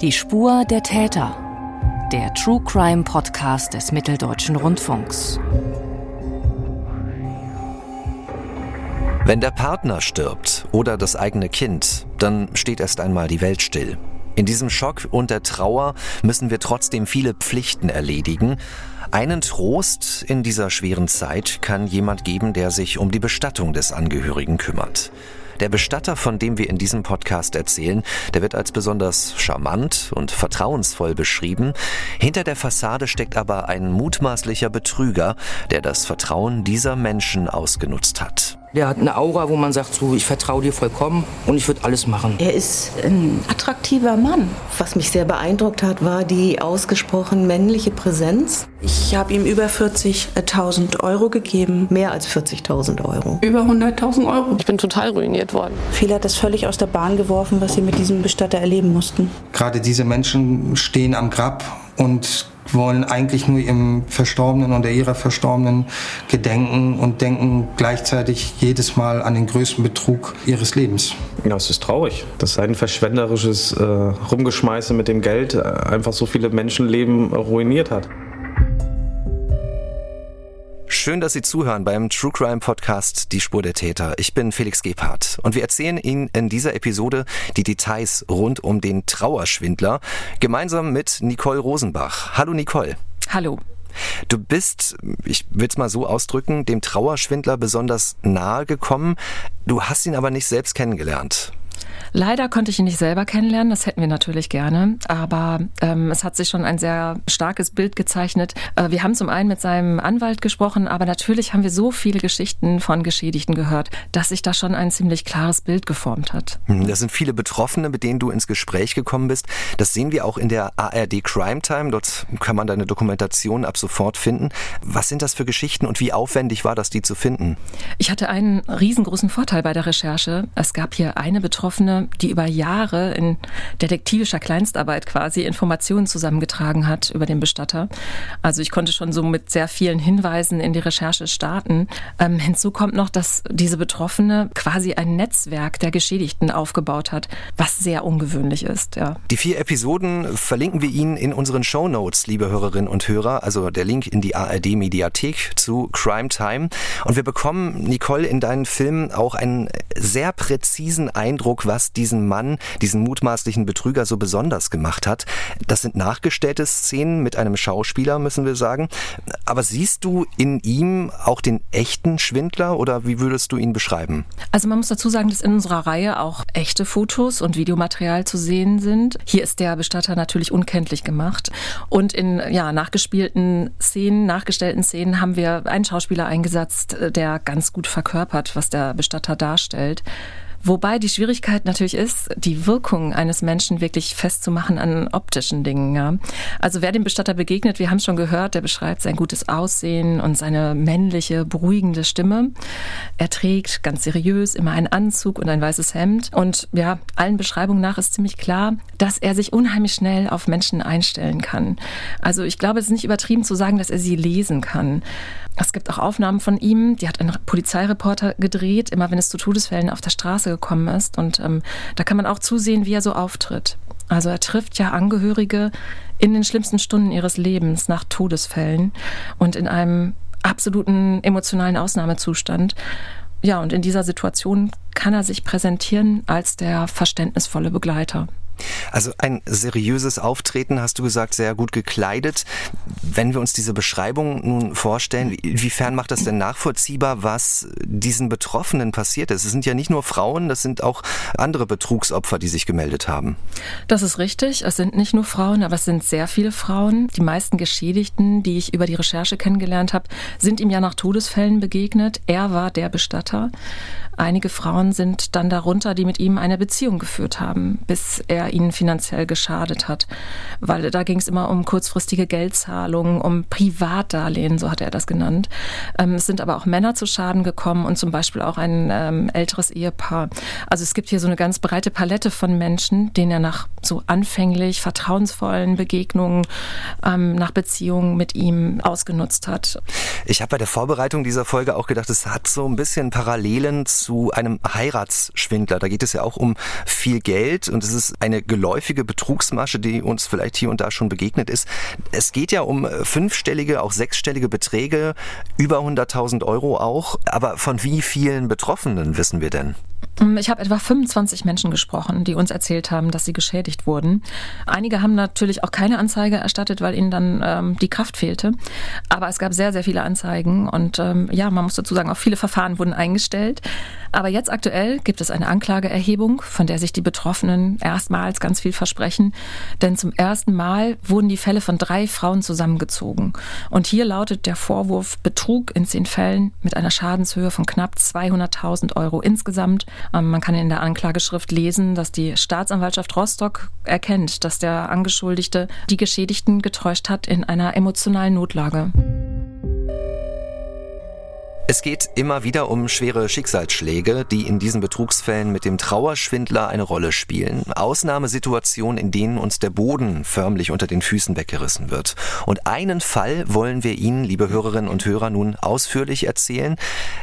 Die Spur der Täter. Der True Crime Podcast des Mitteldeutschen Rundfunks. Wenn der Partner stirbt oder das eigene Kind, dann steht erst einmal die Welt still. In diesem Schock und der Trauer müssen wir trotzdem viele Pflichten erledigen. Einen Trost in dieser schweren Zeit kann jemand geben, der sich um die Bestattung des Angehörigen kümmert. Der Bestatter, von dem wir in diesem Podcast erzählen, der wird als besonders charmant und vertrauensvoll beschrieben. Hinter der Fassade steckt aber ein mutmaßlicher Betrüger, der das Vertrauen dieser Menschen ausgenutzt hat. Der hat eine Aura, wo man sagt, so, ich vertraue dir vollkommen und ich würde alles machen. Er ist ein attraktiver Mann. Was mich sehr beeindruckt hat, war die ausgesprochen männliche Präsenz. Ich habe ihm über 40.000 Euro gegeben. Mehr als 40.000 Euro. Über 100.000 Euro. Ich bin total ruiniert worden. Viele hat das völlig aus der Bahn geworfen, was sie mit diesem Bestatter erleben mussten. Gerade diese Menschen stehen am Grab und wollen eigentlich nur ihrem Verstorbenen oder ihrer Verstorbenen gedenken und denken gleichzeitig jedes Mal an den größten Betrug ihres Lebens. Ja, es ist traurig, dass ein verschwenderisches äh, Rumgeschmeiße mit dem Geld äh, einfach so viele Menschenleben ruiniert hat. Schön, dass Sie zuhören beim True Crime Podcast Die Spur der Täter. Ich bin Felix Gebhardt und wir erzählen Ihnen in dieser Episode die Details rund um den Trauerschwindler gemeinsam mit Nicole Rosenbach. Hallo Nicole. Hallo. Du bist, ich will es mal so ausdrücken, dem Trauerschwindler besonders nahe gekommen. Du hast ihn aber nicht selbst kennengelernt. Leider konnte ich ihn nicht selber kennenlernen, das hätten wir natürlich gerne, aber ähm, es hat sich schon ein sehr starkes Bild gezeichnet. Äh, wir haben zum einen mit seinem Anwalt gesprochen, aber natürlich haben wir so viele Geschichten von Geschädigten gehört, dass sich da schon ein ziemlich klares Bild geformt hat. Hm, das sind viele Betroffene, mit denen du ins Gespräch gekommen bist. Das sehen wir auch in der ARD Crime Time. Dort kann man deine Dokumentation ab sofort finden. Was sind das für Geschichten und wie aufwendig war das, die zu finden? Ich hatte einen riesengroßen Vorteil bei der Recherche. Es gab hier eine Betroffene, die über Jahre in detektivischer Kleinstarbeit quasi Informationen zusammengetragen hat über den Bestatter. Also ich konnte schon so mit sehr vielen Hinweisen in die Recherche starten. Ähm, hinzu kommt noch, dass diese Betroffene quasi ein Netzwerk der Geschädigten aufgebaut hat, was sehr ungewöhnlich ist. Ja. Die vier Episoden verlinken wir Ihnen in unseren Show Notes, liebe Hörerinnen und Hörer. Also der Link in die ARD Mediathek zu Crime Time. Und wir bekommen, Nicole, in deinen Filmen auch einen sehr präzisen Eindruck, was diesen Mann, diesen mutmaßlichen Betrüger so besonders gemacht hat. Das sind nachgestellte Szenen mit einem Schauspieler, müssen wir sagen. Aber siehst du in ihm auch den echten Schwindler oder wie würdest du ihn beschreiben? Also man muss dazu sagen, dass in unserer Reihe auch echte Fotos und Videomaterial zu sehen sind. Hier ist der Bestatter natürlich unkenntlich gemacht. Und in ja, nachgespielten Szenen, nachgestellten Szenen haben wir einen Schauspieler eingesetzt, der ganz gut verkörpert, was der Bestatter darstellt. Wobei die Schwierigkeit natürlich ist, die Wirkung eines Menschen wirklich festzumachen an optischen Dingen. Ja. Also wer dem Bestatter begegnet, wir haben schon gehört, der beschreibt sein gutes Aussehen und seine männliche, beruhigende Stimme. Er trägt ganz seriös immer einen Anzug und ein weißes Hemd. Und ja, allen Beschreibungen nach ist ziemlich klar, dass er sich unheimlich schnell auf Menschen einstellen kann. Also ich glaube, es ist nicht übertrieben zu sagen, dass er sie lesen kann. Es gibt auch Aufnahmen von ihm, die hat ein Polizeireporter gedreht, immer wenn es zu Todesfällen auf der Straße gekommen ist. Und ähm, da kann man auch zusehen, wie er so auftritt. Also er trifft ja Angehörige in den schlimmsten Stunden ihres Lebens nach Todesfällen und in einem absoluten emotionalen Ausnahmezustand. Ja, und in dieser Situation kann er sich präsentieren als der verständnisvolle Begleiter. Also ein seriöses Auftreten, hast du gesagt, sehr gut gekleidet. Wenn wir uns diese Beschreibung nun vorstellen, inwiefern macht das denn nachvollziehbar, was diesen Betroffenen passiert ist? Es sind ja nicht nur Frauen, das sind auch andere Betrugsopfer, die sich gemeldet haben. Das ist richtig. Es sind nicht nur Frauen, aber es sind sehr viele Frauen. Die meisten Geschädigten, die ich über die Recherche kennengelernt habe, sind ihm ja nach Todesfällen begegnet. Er war der Bestatter. Einige Frauen sind dann darunter, die mit ihm eine Beziehung geführt haben, bis er ihnen finanziell geschadet hat. Weil da ging es immer um kurzfristige Geldzahlungen, um Privatdarlehen, so hat er das genannt. Ähm, es sind aber auch Männer zu Schaden gekommen und zum Beispiel auch ein ähm, älteres Ehepaar. Also es gibt hier so eine ganz breite Palette von Menschen, denen er nach so anfänglich vertrauensvollen Begegnungen, ähm, nach Beziehungen mit ihm ausgenutzt hat. Ich habe bei der Vorbereitung dieser Folge auch gedacht, es hat so ein bisschen Parallelen einem Heiratsschwindler. Da geht es ja auch um viel Geld und es ist eine geläufige Betrugsmasche, die uns vielleicht hier und da schon begegnet ist. Es geht ja um fünfstellige, auch sechsstellige Beträge, über 100.000 Euro auch. Aber von wie vielen Betroffenen wissen wir denn? Ich habe etwa 25 Menschen gesprochen, die uns erzählt haben, dass sie geschädigt wurden. Einige haben natürlich auch keine Anzeige erstattet, weil ihnen dann ähm, die Kraft fehlte. Aber es gab sehr, sehr viele Anzeigen und ähm, ja, man muss dazu sagen, auch viele Verfahren wurden eingestellt. Aber jetzt aktuell gibt es eine Anklageerhebung, von der sich die Betroffenen erstmals ganz viel versprechen. Denn zum ersten Mal wurden die Fälle von drei Frauen zusammengezogen. Und hier lautet der Vorwurf Betrug in zehn Fällen mit einer Schadenshöhe von knapp 200.000 Euro insgesamt. Ähm, man kann in der Anklageschrift lesen, dass die Staatsanwaltschaft Rostock erkennt, dass der Angeschuldigte die Geschädigten getäuscht hat in einer emotionalen Notlage. Es geht immer wieder um schwere Schicksalsschläge, die in diesen Betrugsfällen mit dem Trauerschwindler eine Rolle spielen. Ausnahmesituationen, in denen uns der Boden förmlich unter den Füßen weggerissen wird. Und einen Fall wollen wir Ihnen, liebe Hörerinnen und Hörer, nun ausführlich erzählen.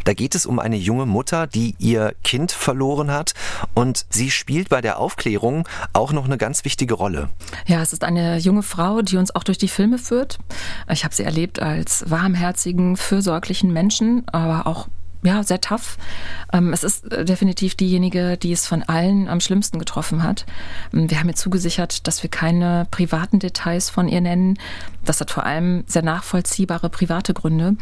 Da geht es um eine junge Mutter, die ihr Kind verloren hat und sie spielt bei der Aufklärung auch noch eine ganz wichtige Rolle. Ja, es ist eine junge Frau, die uns auch durch die Filme führt. Ich habe sie erlebt als warmherzigen, fürsorglichen Menschen aber auch ja, sehr tough. Ähm, es ist äh, definitiv diejenige, die es von allen am schlimmsten getroffen hat. Ähm, wir haben ihr zugesichert, dass wir keine privaten Details von ihr nennen. Das hat vor allem sehr nachvollziehbare private Gründe.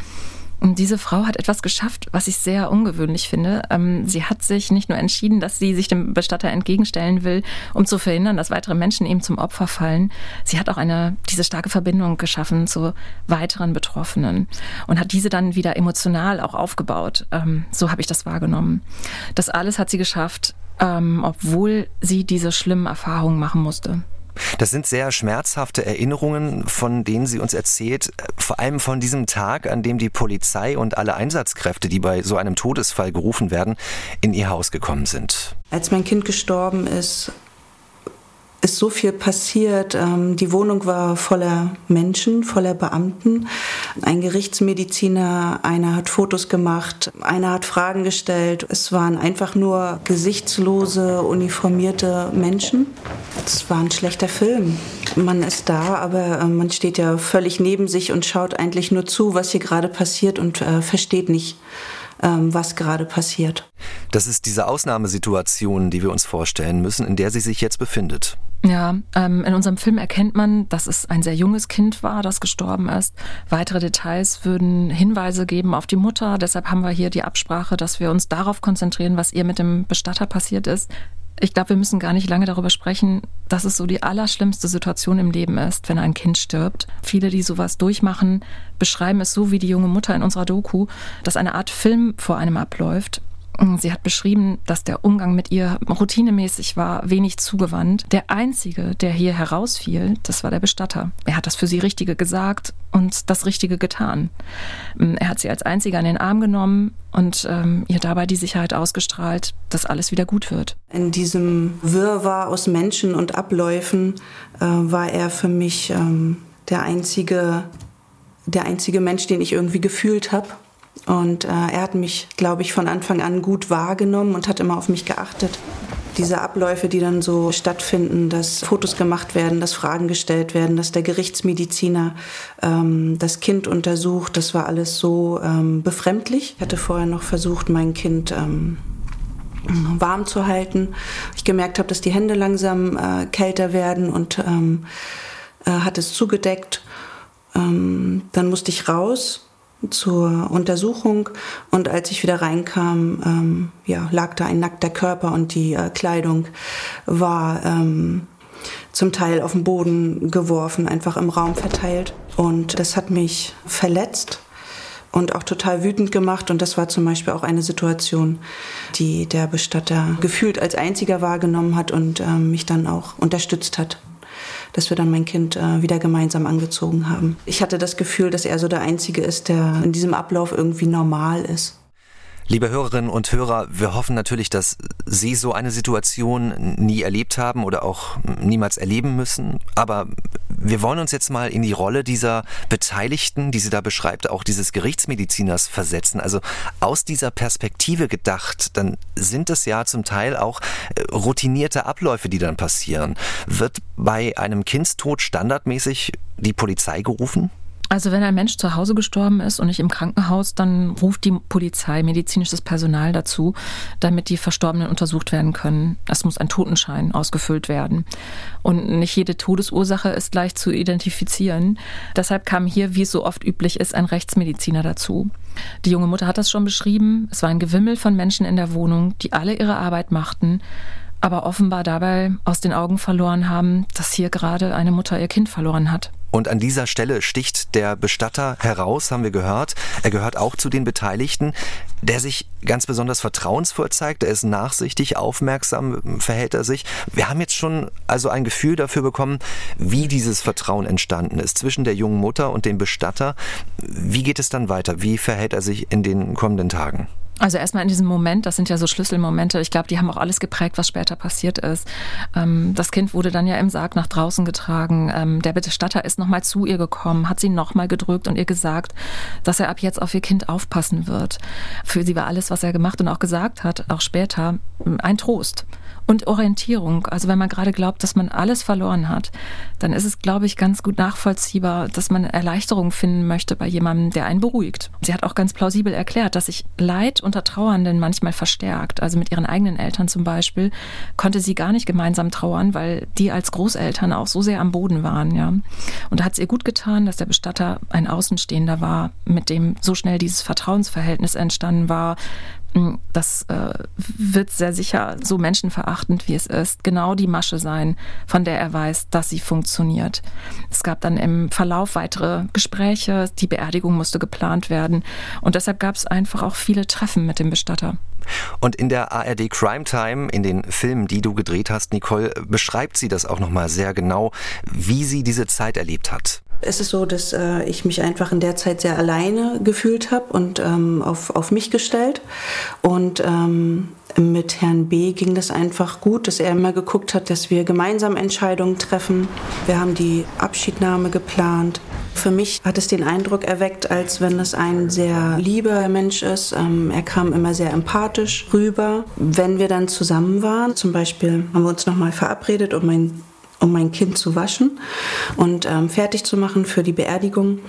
Und diese Frau hat etwas geschafft, was ich sehr ungewöhnlich finde. Ähm, sie hat sich nicht nur entschieden, dass sie sich dem Bestatter entgegenstellen will, um zu verhindern, dass weitere Menschen ihm zum Opfer fallen. Sie hat auch eine, diese starke Verbindung geschaffen zu weiteren Betroffenen und hat diese dann wieder emotional auch aufgebaut. Ähm, so habe ich das wahrgenommen. Das alles hat sie geschafft, ähm, obwohl sie diese schlimmen Erfahrungen machen musste. Das sind sehr schmerzhafte Erinnerungen, von denen sie uns erzählt, vor allem von diesem Tag, an dem die Polizei und alle Einsatzkräfte, die bei so einem Todesfall gerufen werden, in ihr Haus gekommen sind. Als mein Kind gestorben ist, ist so viel passiert. Ähm, die Wohnung war voller Menschen, voller Beamten. Ein Gerichtsmediziner, einer hat Fotos gemacht, einer hat Fragen gestellt. Es waren einfach nur gesichtslose, uniformierte Menschen. Es war ein schlechter Film. Man ist da, aber äh, man steht ja völlig neben sich und schaut eigentlich nur zu, was hier gerade passiert und äh, versteht nicht, was gerade passiert. Das ist diese Ausnahmesituation, die wir uns vorstellen müssen, in der sie sich jetzt befindet. Ja, ähm, in unserem Film erkennt man, dass es ein sehr junges Kind war, das gestorben ist. Weitere Details würden Hinweise geben auf die Mutter. Deshalb haben wir hier die Absprache, dass wir uns darauf konzentrieren, was ihr mit dem Bestatter passiert ist. Ich glaube, wir müssen gar nicht lange darüber sprechen, dass es so die allerschlimmste Situation im Leben ist, wenn ein Kind stirbt. Viele, die sowas durchmachen, beschreiben es so wie die junge Mutter in unserer Doku, dass eine Art Film vor einem abläuft Sie hat beschrieben, dass der Umgang mit ihr routinemäßig war, wenig zugewandt. Der Einzige, der hier herausfiel, das war der Bestatter. Er hat das für sie Richtige gesagt und das Richtige getan. Er hat sie als Einziger in den Arm genommen und ähm, ihr dabei die Sicherheit ausgestrahlt, dass alles wieder gut wird. In diesem Wirrwarr aus Menschen und Abläufen äh, war er für mich ähm, der einzige, der einzige Mensch, den ich irgendwie gefühlt habe und äh, er hat mich, glaube ich, von Anfang an gut wahrgenommen und hat immer auf mich geachtet. Diese Abläufe, die dann so stattfinden, dass Fotos gemacht werden, dass Fragen gestellt werden, dass der Gerichtsmediziner ähm, das Kind untersucht, das war alles so ähm, befremdlich. Ich hatte vorher noch versucht, mein Kind ähm, warm zu halten. Ich gemerkt habe, dass die Hände langsam äh, kälter werden und ähm, äh, hat es zugedeckt. Ähm, dann musste ich raus zur Untersuchung und als ich wieder reinkam, ähm, ja, lag da ein nackter Körper und die äh, Kleidung war ähm, zum Teil auf den Boden geworfen, einfach im Raum verteilt. Und das hat mich verletzt und auch total wütend gemacht. Und das war zum Beispiel auch eine Situation, die der Bestatter gefühlt als einziger wahrgenommen hat und äh, mich dann auch unterstützt hat dass wir dann mein Kind äh, wieder gemeinsam angezogen haben. Ich hatte das Gefühl, dass er so der Einzige ist, der in diesem Ablauf irgendwie normal ist. Liebe Hörerinnen und Hörer, wir hoffen natürlich, dass Sie so eine Situation nie erlebt haben oder auch niemals erleben müssen. Aber Wir wollen uns jetzt mal in die Rolle dieser Beteiligten, die sie da beschreibt, auch dieses Gerichtsmediziners versetzen. Also aus dieser Perspektive gedacht, dann sind es ja zum Teil auch äh, routinierte Abläufe, die dann passieren. Wird bei einem Kindstod standardmäßig die Polizei gerufen? Also wenn ein Mensch zu Hause gestorben ist und nicht im Krankenhaus, dann ruft die Polizei medizinisches Personal dazu, damit die Verstorbenen untersucht werden können. Es muss ein Totenschein ausgefüllt werden. Und nicht jede Todesursache ist gleich zu identifizieren. Deshalb kam hier, wie es so oft üblich ist, ein Rechtsmediziner dazu. Die junge Mutter hat das schon beschrieben. Es war ein Gewimmel von Menschen in der Wohnung, die alle ihre Arbeit machten aber offenbar dabei aus den Augen verloren haben, dass hier gerade eine Mutter ihr Kind verloren hat. Und an dieser Stelle sticht der Bestatter heraus, haben wir gehört. Er gehört auch zu den Beteiligten, der sich ganz besonders vertrauensvoll zeigt. Er ist nachsichtig, aufmerksam, verhält er sich. Wir haben jetzt schon also ein Gefühl dafür bekommen, wie dieses Vertrauen entstanden ist zwischen der jungen Mutter und dem Bestatter. Wie geht es dann weiter? Wie verhält er sich in den kommenden Tagen? Also erstmal in diesem Moment, das sind ja so Schlüsselmomente, ich glaube, die haben auch alles geprägt, was später passiert ist. Ähm, das Kind wurde dann ja im Sarg nach draußen getragen. Ähm, der Bestatter ist nochmal zu ihr gekommen, hat sie nochmal gedrückt und ihr gesagt, dass er ab jetzt auf ihr Kind aufpassen wird. Für sie war alles, was er gemacht und auch gesagt hat, auch später, ein Trost und Orientierung. Also wenn man gerade glaubt, dass man alles verloren hat, dann ist es, glaube ich, ganz gut nachvollziehbar, dass man Erleichterung finden möchte bei jemandem, der einen beruhigt. Sie hat auch ganz plausibel erklärt, dass sich Leid unter Trauernden manchmal verstärkt. Also mit ihren eigenen Eltern zum Beispiel konnte sie gar nicht gemeinsam trauern, weil die als Großeltern auch so sehr am Boden waren. Ja. Und da hat es ihr gut getan, dass der Bestatter ein Außenstehender war, mit dem so schnell dieses Vertrauensverhältnis entstanden war, das äh, wird sehr sicher so menschenverachtend wie es ist, genau die Masche sein, von der er weiß, dass sie funktioniert. Es gab dann im Verlauf weitere Gespräche, die Beerdigung musste geplant werden und deshalb gab es einfach auch viele Treffen mit dem Bestatter. Und in der ARD Crime Time, in den Filmen, die du gedreht hast, Nicole, beschreibt sie das auch nochmal sehr genau, wie sie diese Zeit erlebt hat. Es ist so, dass äh, ich mich einfach in der Zeit sehr alleine gefühlt habe und ähm, auf, auf mich gestellt. Und ähm, mit Herrn B ging das einfach gut, dass er immer geguckt hat, dass wir gemeinsam Entscheidungen treffen. Wir haben die Abschiednahme geplant. Für mich hat es den Eindruck erweckt, als wenn es ein sehr lieber Mensch ist. Ähm, er kam immer sehr empathisch rüber. Wenn wir dann zusammen waren, zum Beispiel haben wir uns nochmal verabredet, um mein um mein Kind zu waschen und ähm, fertig zu machen für die Beerdigung.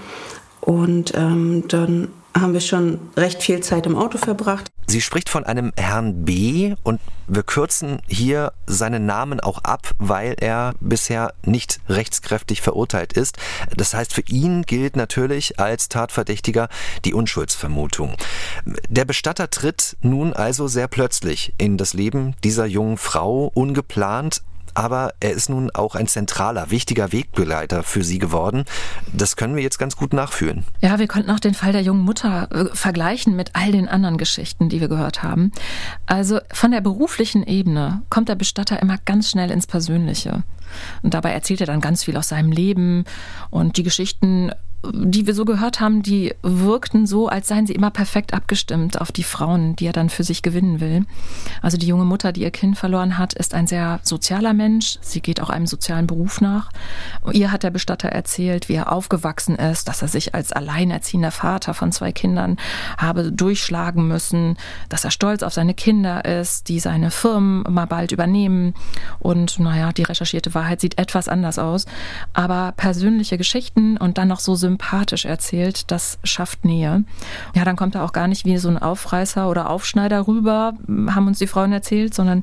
Und ähm, dann haben wir schon recht viel Zeit im Auto verbracht. Sie spricht von einem Herrn B und wir kürzen hier seinen Namen auch ab, weil er bisher nicht rechtskräftig verurteilt ist. Das heißt, für ihn gilt natürlich als Tatverdächtiger die Unschuldsvermutung. Der Bestatter tritt nun also sehr plötzlich in das Leben dieser jungen Frau, ungeplant, aber er ist nun auch ein zentraler, wichtiger Wegbegleiter für sie geworden. Das können wir jetzt ganz gut nachfühlen. Ja, wir konnten auch den Fall der jungen Mutter äh, vergleichen mit all den anderen Geschichten, die wir gehört haben. Also von der beruflichen Ebene kommt der Bestatter immer ganz schnell ins Persönliche. Und dabei erzählt er dann ganz viel aus seinem Leben und die Geschichten die wir so gehört haben, die wirkten so, als seien sie immer perfekt abgestimmt auf die Frauen, die er dann für sich gewinnen will. Also die junge Mutter, die ihr Kind verloren hat, ist ein sehr sozialer Mensch. Sie geht auch einem sozialen Beruf nach. Ihr hat der Bestatter erzählt, wie er aufgewachsen ist, dass er sich als alleinerziehender Vater von zwei Kindern habe durchschlagen müssen, dass er stolz auf seine Kinder ist, die seine Firmen mal bald übernehmen. Und naja, die recherchierte Wahrheit sieht etwas anders aus. Aber persönliche Geschichten und dann noch so sympathisch sympathisch erzählt, das schafft Nähe. Ja, dann kommt er auch gar nicht wie so ein Aufreißer oder Aufschneider rüber, haben uns die Frauen erzählt, sondern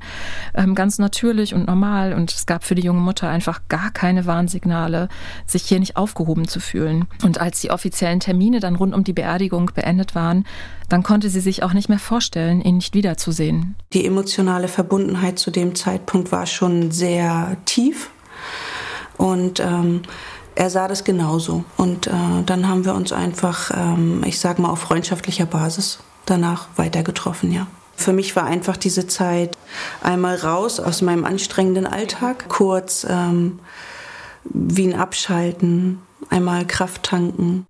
ähm, ganz natürlich und normal. Und es gab für die junge Mutter einfach gar keine Warnsignale, sich hier nicht aufgehoben zu fühlen. Und als die offiziellen Termine dann rund um die Beerdigung beendet waren, dann konnte sie sich auch nicht mehr vorstellen, ihn nicht wiederzusehen. Die emotionale Verbundenheit zu dem Zeitpunkt war schon sehr tief. Und ähm, er sah das genauso. Und äh, dann haben wir uns einfach, ähm, ich sage mal, auf freundschaftlicher Basis danach weiter getroffen, ja. Für mich war einfach diese Zeit einmal raus aus meinem anstrengenden Alltag, kurz ähm, wie ein Abschalten, einmal Kraft tanken.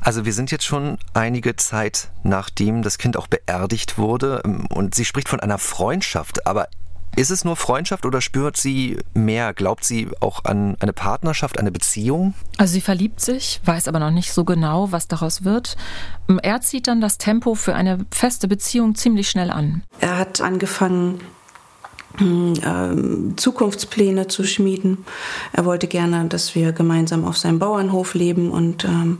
Also wir sind jetzt schon einige Zeit nachdem das Kind auch beerdigt wurde und sie spricht von einer Freundschaft, aber Ist es nur Freundschaft oder spürt sie mehr? Glaubt sie auch an eine Partnerschaft, eine Beziehung? Also sie verliebt sich, weiß aber noch nicht so genau, was daraus wird. Er zieht dann das Tempo für eine feste Beziehung ziemlich schnell an. Er hat angefangen, ähm, Zukunftspläne zu schmieden. Er wollte gerne, dass wir gemeinsam auf seinem Bauernhof leben und ähm,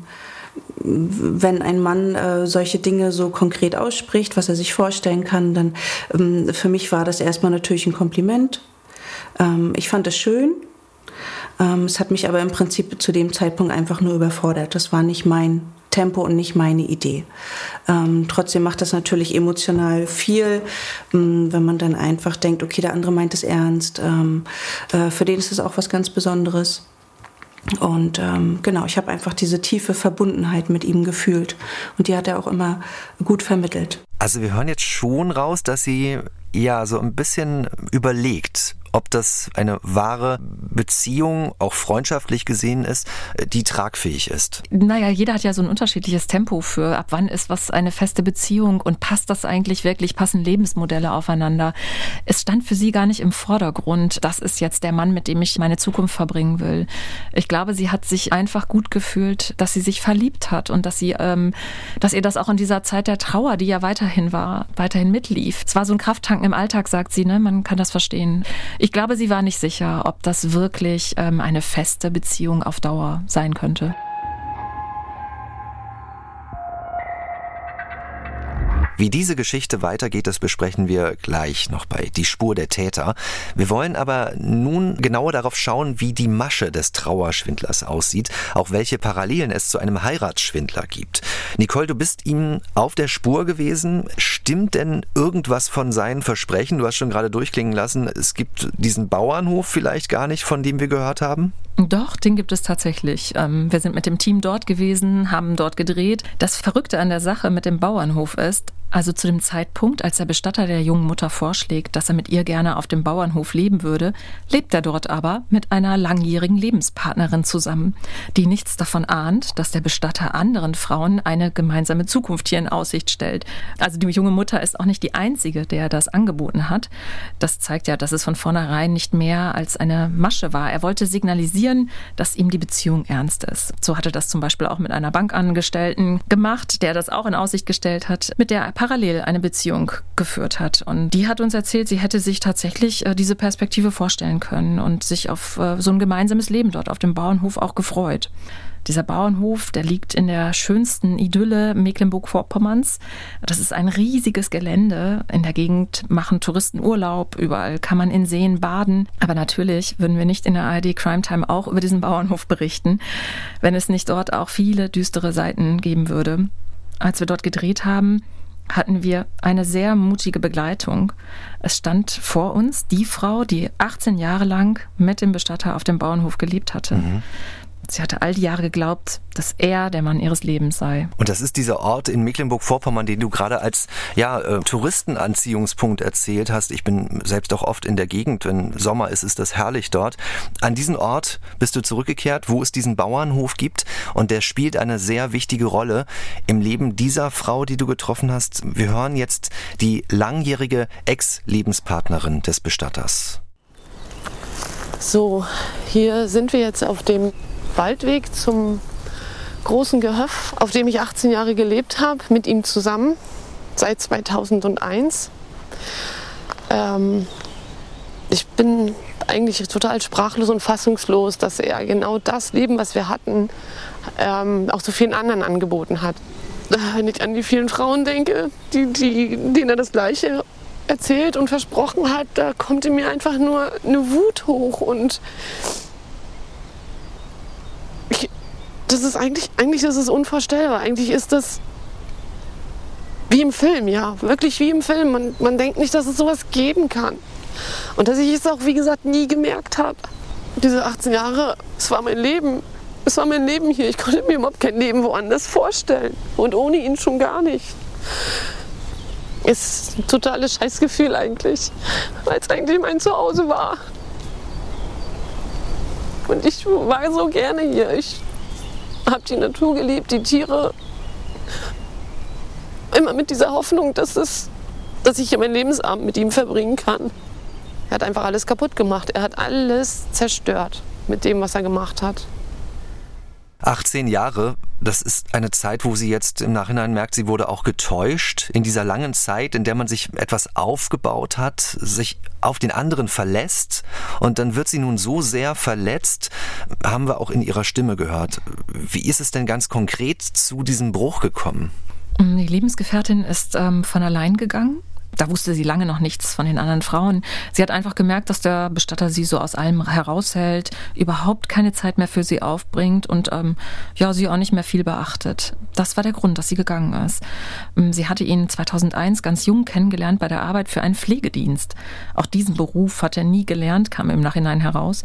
wenn ein Mann äh, solche Dinge so konkret ausspricht, was er sich vorstellen kann, dann ähm, für mich war das erstmal natürlich ein Kompliment. Ähm, ich fand es schön. Ähm, es hat mich aber im Prinzip zu dem Zeitpunkt einfach nur überfordert. Das war nicht mein Tempo und nicht meine Idee. Ähm, trotzdem macht das natürlich emotional viel, ähm, wenn man dann einfach denkt, okay, der andere meint es ernst. Ähm, äh, für den ist es auch was ganz Besonderes. Und ähm, genau, ich habe einfach diese tiefe Verbundenheit mit ihm gefühlt. Und die hat er auch immer gut vermittelt. Also wir hören jetzt schon raus, dass sie ja so ein bisschen überlegt, ob das eine wahre Beziehung, auch freundschaftlich gesehen ist, die tragfähig ist. Naja, jeder hat ja so ein unterschiedliches Tempo für, ab wann ist was eine feste Beziehung und passt das eigentlich wirklich, passen Lebensmodelle aufeinander. Es stand für sie gar nicht im Vordergrund, das ist jetzt der Mann, mit dem ich meine Zukunft verbringen will. Ich glaube, sie hat sich einfach gut gefühlt, dass sie sich verliebt hat und dass sie, ähm, dass ihr das auch in dieser Zeit der Trauer, die ja weiterhin war, weiterhin mitlief. Es war so ein Krafttanken im Alltag, sagt sie, ne? Man kann das verstehen. Ich glaube, sie war nicht sicher, ob das wirklich ähm, eine feste Beziehung auf Dauer sein könnte. Wie diese Geschichte weitergeht, das besprechen wir gleich noch bei Die Spur der Täter. Wir wollen aber nun genauer darauf schauen, wie die Masche des Trauerschwindlers aussieht, auch welche Parallelen es zu einem Heiratsschwindler gibt. Nicole, du bist ihm auf der Spur gewesen. Stimmt denn irgendwas von seinen Versprechen? Du hast schon gerade durchklingen lassen, es gibt diesen Bauernhof vielleicht gar nicht, von dem wir gehört haben? Doch, den gibt es tatsächlich. Ähm, wir sind mit dem Team dort gewesen, haben dort gedreht. Das Verrückte an der Sache mit dem Bauernhof ist, also zu dem Zeitpunkt, als der Bestatter der jungen Mutter vorschlägt, dass er mit ihr gerne auf dem Bauernhof leben würde, lebt er dort aber mit einer langjährigen Lebenspartnerin zusammen, die nichts davon ahnt, dass der Bestatter anderen Frauen eine gemeinsame Zukunft hier in Aussicht stellt. Also die junge Mutter ist auch nicht die einzige, der das angeboten hat. Das zeigt ja, dass es von vornherein nicht mehr als eine Masche war. Er wollte signalisieren, dass ihm die Beziehung ernst ist. So hatte das zum Beispiel auch mit einer Bankangestellten gemacht, der das auch in Aussicht gestellt hat, mit der parallel eine Beziehung geführt hat. Und die hat uns erzählt, sie hätte sich tatsächlich äh, diese Perspektive vorstellen können und sich auf äh, so ein gemeinsames Leben dort auf dem Bauernhof auch gefreut. Dieser Bauernhof, der liegt in der schönsten Idylle Mecklenburg-Vorpommerns. Das ist ein riesiges Gelände. In der Gegend machen Touristen Urlaub. Überall kann man in Seen baden. Aber natürlich würden wir nicht in der ARD Crime Time auch über diesen Bauernhof berichten, wenn es nicht dort auch viele düstere Seiten geben würde. Als wir dort gedreht haben, hatten wir eine sehr mutige Begleitung. Es stand vor uns die Frau, die 18 Jahre lang mit dem Bestatter auf dem Bauernhof gelebt hatte. Mhm. Sie hatte all die Jahre geglaubt, dass er der Mann ihres Lebens sei. Und das ist dieser Ort in Mecklenburg-Vorpommern, den du gerade als ja, äh, Touristenanziehungspunkt erzählt hast. Ich bin selbst auch oft in der Gegend. Wenn Sommer ist, ist das herrlich dort. An diesen Ort bist du zurückgekehrt, wo es diesen Bauernhof gibt. Und der spielt eine sehr wichtige Rolle im Leben dieser Frau, die du getroffen hast. Wir hören jetzt die langjährige Ex-Lebenspartnerin des Bestatters. So, hier sind wir jetzt auf dem Waldweg zum großen Gehöft, auf dem ich 18 Jahre gelebt habe, mit ihm zusammen, seit 2001. Ähm, ich bin eigentlich total sprachlos und fassungslos, dass er genau das Leben, was wir hatten, ähm, auch so vielen anderen angeboten hat. Wenn ich an die vielen Frauen denke, die, die, denen er das Gleiche erzählt und versprochen hat, da kommt in mir einfach nur eine Wut hoch und das ist eigentlich, eigentlich ist es unvorstellbar. Eigentlich ist das wie im Film, ja, wirklich wie im Film. Man, man denkt nicht, dass es sowas geben kann. Und dass ich es auch, wie gesagt, nie gemerkt habe. Diese 18 Jahre, es war mein Leben. Es war mein Leben hier. Ich konnte mir überhaupt kein Leben woanders vorstellen. Und ohne ihn schon gar nicht. Ist ein totales Scheißgefühl eigentlich, weil es eigentlich mein Zuhause war. Und ich war so gerne hier. Ich habe die Natur geliebt, die Tiere. Immer mit dieser Hoffnung, dass, es, dass ich hier meinen Lebensabend mit ihm verbringen kann. Er hat einfach alles kaputt gemacht. Er hat alles zerstört mit dem, was er gemacht hat. 18 Jahre, das ist eine Zeit, wo sie jetzt im Nachhinein merkt, sie wurde auch getäuscht. In dieser langen Zeit, in der man sich etwas aufgebaut hat, sich auf den anderen verlässt und dann wird sie nun so sehr verletzt, haben wir auch in ihrer Stimme gehört. Wie ist es denn ganz konkret zu diesem Bruch gekommen? Die Lebensgefährtin ist ähm, von allein gegangen da wusste sie lange noch nichts von den anderen Frauen. Sie hat einfach gemerkt, dass der Bestatter sie so aus allem heraushält, überhaupt keine Zeit mehr für sie aufbringt und ähm, ja, sie auch nicht mehr viel beachtet. Das war der Grund, dass sie gegangen ist. Ähm, sie hatte ihn 2001 ganz jung kennengelernt bei der Arbeit für einen Pflegedienst. Auch diesen Beruf hat er nie gelernt, kam im Nachhinein heraus.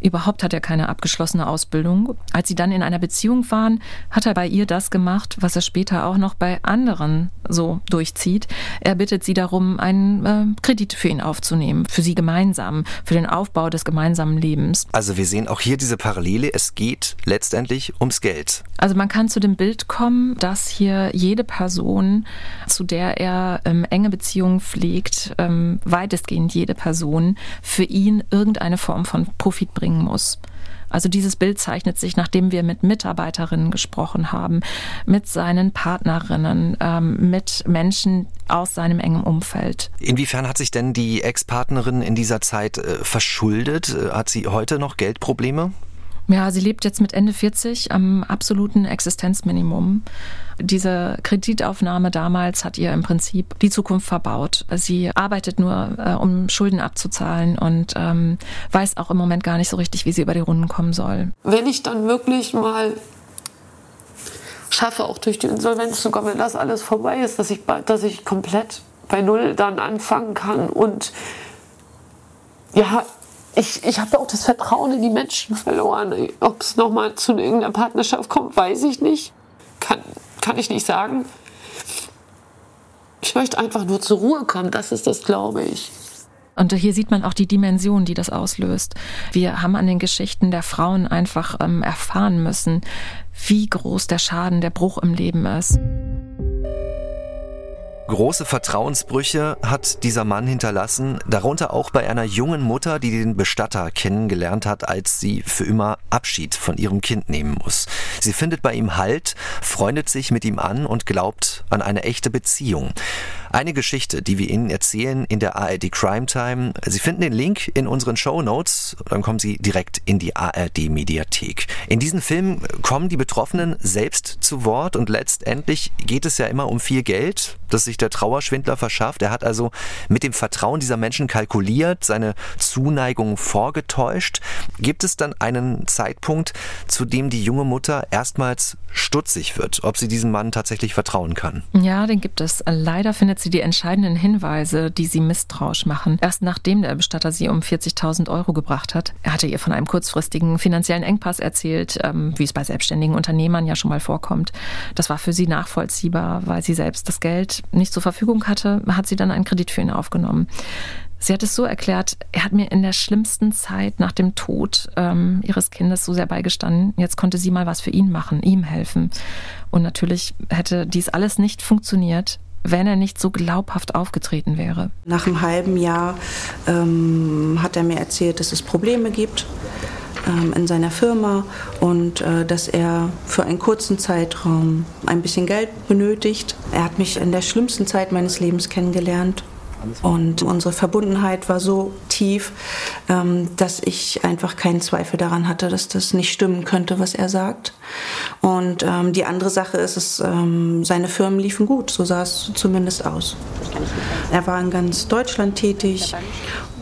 Überhaupt hat er keine abgeschlossene Ausbildung. Als sie dann in einer Beziehung waren, hat er bei ihr das gemacht, was er später auch noch bei anderen so durchzieht. Er bittet sie darum, einen äh, Kredit für ihn aufzunehmen, für sie gemeinsam, für den Aufbau des gemeinsamen Lebens. Also wir sehen auch hier diese Parallele. Es geht letztendlich ums Geld. Also man kann zu dem Bild kommen, dass hier jede Person, zu der er ähm, enge Beziehungen pflegt, ähm, weitestgehend jede Person, für ihn irgendeine Form von Profit bringt bringen muss. Also dieses Bild zeichnet sich, nachdem wir mit Mitarbeiterinnen gesprochen haben, mit seinen Partnerinnen, ähm, mit Menschen aus seinem engen Umfeld. Inwiefern hat sich denn die Ex-Partnerin in dieser Zeit äh, verschuldet? Äh, hat sie heute noch Geldprobleme? Ja, sie lebt jetzt mit Ende 40 am absoluten Existenzminimum. Diese Kreditaufnahme damals hat ihr im Prinzip die Zukunft verbaut. Sie arbeitet nur, äh, um Schulden abzuzahlen und ähm, weiß auch im Moment gar nicht so richtig, wie sie über die Runden kommen soll. Wenn ich dann wirklich mal schaffe, auch durch die Insolvenz sogar, wenn das alles vorbei ist, dass ich, dass ich komplett bei Null dann anfangen kann und ja, ich, ich habe auch das Vertrauen in die Menschen verloren. Ob es nochmal zu irgendeiner Partnerschaft kommt, weiß ich nicht. Kann, kann ich nicht sagen. Ich möchte einfach nur zur Ruhe kommen, das ist das, glaube ich. Und hier sieht man auch die Dimension, die das auslöst. Wir haben an den Geschichten der Frauen einfach ähm, erfahren müssen, wie groß der Schaden, der Bruch im Leben ist. Große Vertrauensbrüche hat dieser Mann hinterlassen, darunter auch bei einer jungen Mutter, die den Bestatter kennengelernt hat, als sie für immer Abschied von ihrem Kind nehmen muss. Sie findet bei ihm Halt, freundet sich mit ihm an und glaubt an eine echte Beziehung. Eine Geschichte, die wir Ihnen erzählen in der ARD Crime Time. Sie finden den Link in unseren Show Notes, dann kommen Sie direkt in die ARD Mediathek. In diesem Film kommen die Betroffenen selbst zu Wort und letztendlich geht es ja immer um viel Geld, das sich der Trauerschwindler verschafft. Er hat also mit dem Vertrauen dieser Menschen kalkuliert, seine Zuneigung vorgetäuscht. Gibt es dann einen Zeitpunkt, zu dem die junge Mutter erstmals stutzig wird, ob sie diesem Mann tatsächlich vertrauen kann? Ja, den gibt es. Leider findet findet sie die entscheidenden Hinweise, die sie misstrauisch machen. Erst nachdem der Bestatter sie um 40.000 Euro gebracht hat. Er hatte ihr von einem kurzfristigen finanziellen Engpass erzählt, ähm, wie es bei selbstständigen Unternehmern ja schon mal vorkommt. Das war für sie nachvollziehbar, weil sie selbst das Geld nicht zur Verfügung hatte, hat sie dann einen Kredit für ihn aufgenommen. Sie hat es so erklärt, er hat mir in der schlimmsten Zeit nach dem Tod ähm, ihres Kindes so sehr beigestanden. Jetzt konnte sie mal was für ihn machen, ihm helfen. Und natürlich hätte dies alles nicht funktioniert, wenn er nicht so glaubhaft aufgetreten wäre. Nach einem halben Jahr ähm, hat er mir erzählt, dass es Probleme gibt ähm, in seiner Firma und äh, dass er für einen kurzen Zeitraum ein bisschen Geld benötigt. Er hat mich in der schlimmsten Zeit meines Lebens kennengelernt und unsere Verbundenheit war so tief, ähm, dass ich einfach keinen Zweifel daran hatte, dass das nicht stimmen könnte, was er sagt. Und ähm, die andere Sache ist, es, ähm, seine Firmen liefen gut, so sah es zumindest aus. Er war in ganz Deutschland tätig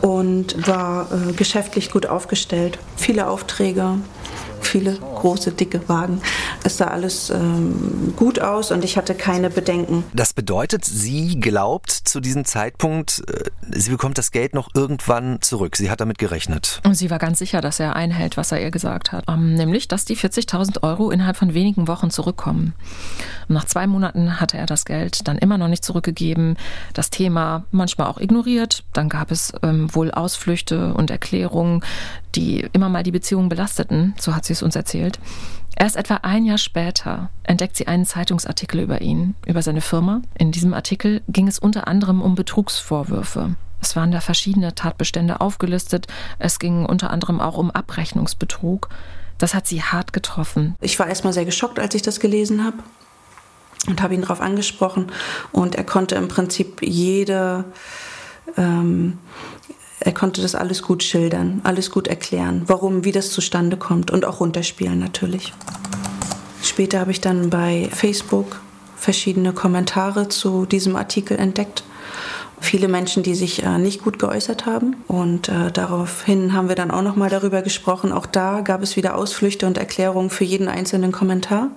und war äh, geschäftlich gut aufgestellt, viele Aufträge viele große, dicke Wagen. Es sah alles ähm, gut aus und ich hatte keine Bedenken. Das bedeutet, sie glaubt zu diesem Zeitpunkt, äh, sie bekommt das Geld noch irgendwann zurück. Sie hat damit gerechnet. Und sie war ganz sicher, dass er einhält, was er ihr gesagt hat. Ähm, nämlich, dass die 40.000 Euro innerhalb von wenigen Wochen zurückkommen. Und nach zwei Monaten hatte er das Geld dann immer noch nicht zurückgegeben, das Thema manchmal auch ignoriert. Dann gab es ähm, wohl Ausflüchte und Erklärungen, die immer mal die Beziehung belasteten, so hat sie es uns erzählt. Erst etwa ein Jahr später entdeckt sie einen Zeitungsartikel über ihn, über seine Firma. In diesem Artikel ging es unter anderem um Betrugsvorwürfe. Es waren da verschiedene Tatbestände aufgelistet. Es ging unter anderem auch um Abrechnungsbetrug. Das hat sie hart getroffen. Ich war erstmal sehr geschockt, als ich das gelesen habe und habe ihn darauf angesprochen. Und er konnte im Prinzip jede, ähm, er konnte das alles gut schildern, alles gut erklären, warum, wie das zustande kommt und auch runterspielen natürlich. Später habe ich dann bei Facebook verschiedene Kommentare zu diesem Artikel entdeckt viele Menschen, die sich äh, nicht gut geäußert haben. Und äh, daraufhin haben wir dann auch noch mal darüber gesprochen. Auch da gab es wieder Ausflüchte und Erklärungen für jeden einzelnen Kommentar.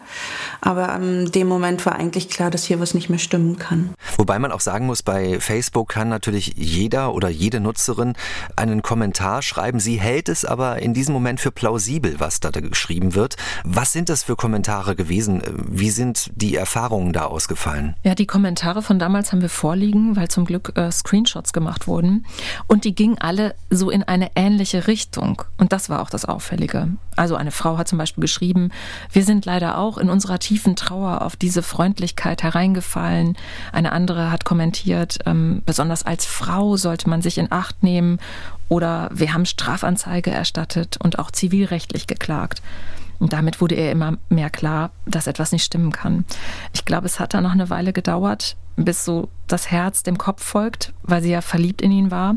Aber in dem Moment war eigentlich klar, dass hier was nicht mehr stimmen kann. Wobei man auch sagen muss, bei Facebook kann natürlich jeder oder jede Nutzerin einen Kommentar schreiben. Sie hält es aber in diesem Moment für plausibel, was da geschrieben wird. Was sind das für Kommentare gewesen? Wie sind die Erfahrungen da ausgefallen? Ja, die Kommentare von damals haben wir vorliegen, weil zum Glück äh, Screenshots gemacht wurden. Und die gingen alle so in eine ähnliche Richtung. Und das war auch das Auffällige. Also eine Frau hat zum Beispiel geschrieben, wir sind leider auch in unserer tiefen Trauer auf diese Freundlichkeit hereingefallen. Eine andere hat kommentiert, ähm, besonders als Frau sollte man sich in Acht nehmen. Oder wir haben Strafanzeige erstattet und auch zivilrechtlich geklagt. Und damit wurde ihr immer mehr klar, dass etwas nicht stimmen kann. Ich glaube, es hat dann noch eine Weile gedauert, bis so das Herz dem Kopf folgt, weil sie ja verliebt in ihn war.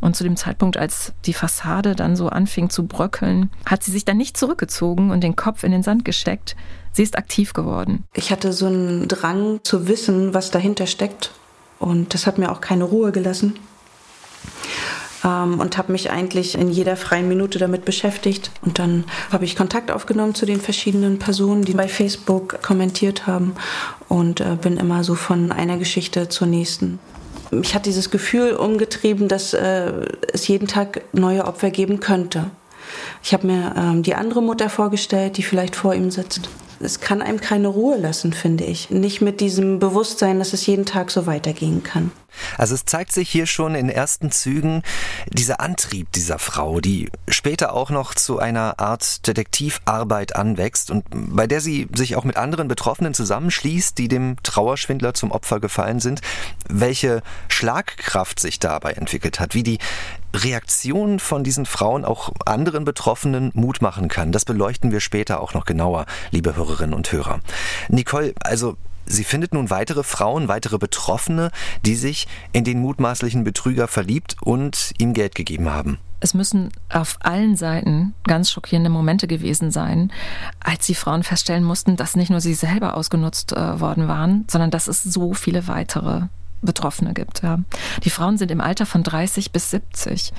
Und zu dem Zeitpunkt, als die Fassade dann so anfing zu bröckeln, hat sie sich dann nicht zurückgezogen und den Kopf in den Sand gesteckt. Sie ist aktiv geworden. Ich hatte so einen Drang zu wissen, was dahinter steckt. Und das hat mir auch keine Ruhe gelassen ähm, und habe mich eigentlich in jeder freien Minute damit beschäftigt. Und dann habe ich Kontakt aufgenommen zu den verschiedenen Personen, die bei Facebook kommentiert haben und äh, bin immer so von einer Geschichte zur nächsten. Mich hat dieses Gefühl umgetrieben, dass äh, es jeden Tag neue Opfer geben könnte. Ich habe mir ähm, die andere Mutter vorgestellt, die vielleicht vor ihm sitzt es kann einem keine Ruhe lassen, finde ich. Nicht mit diesem Bewusstsein, dass es jeden Tag so weitergehen kann. Also es zeigt sich hier schon in ersten Zügen dieser Antrieb dieser Frau, die später auch noch zu einer Art Detektivarbeit anwächst und bei der sie sich auch mit anderen Betroffenen zusammenschließt, die dem Trauerschwindler zum Opfer gefallen sind. Welche Schlagkraft sich dabei entwickelt hat, wie die Reaktion von diesen Frauen auch anderen Betroffenen Mut machen kann. Das beleuchten wir später auch noch genauer, liebe Hörerinnen und Hörer. Nicole, also Sie findet nun weitere Frauen, weitere Betroffene, die sich in den mutmaßlichen Betrüger verliebt und ihm Geld gegeben haben. Es müssen auf allen Seiten ganz schockierende Momente gewesen sein, als die Frauen feststellen mussten, dass nicht nur sie selber ausgenutzt äh, worden waren, sondern dass es so viele weitere Betroffene gibt. Ja. Die Frauen sind im Alter von 30 bis 70.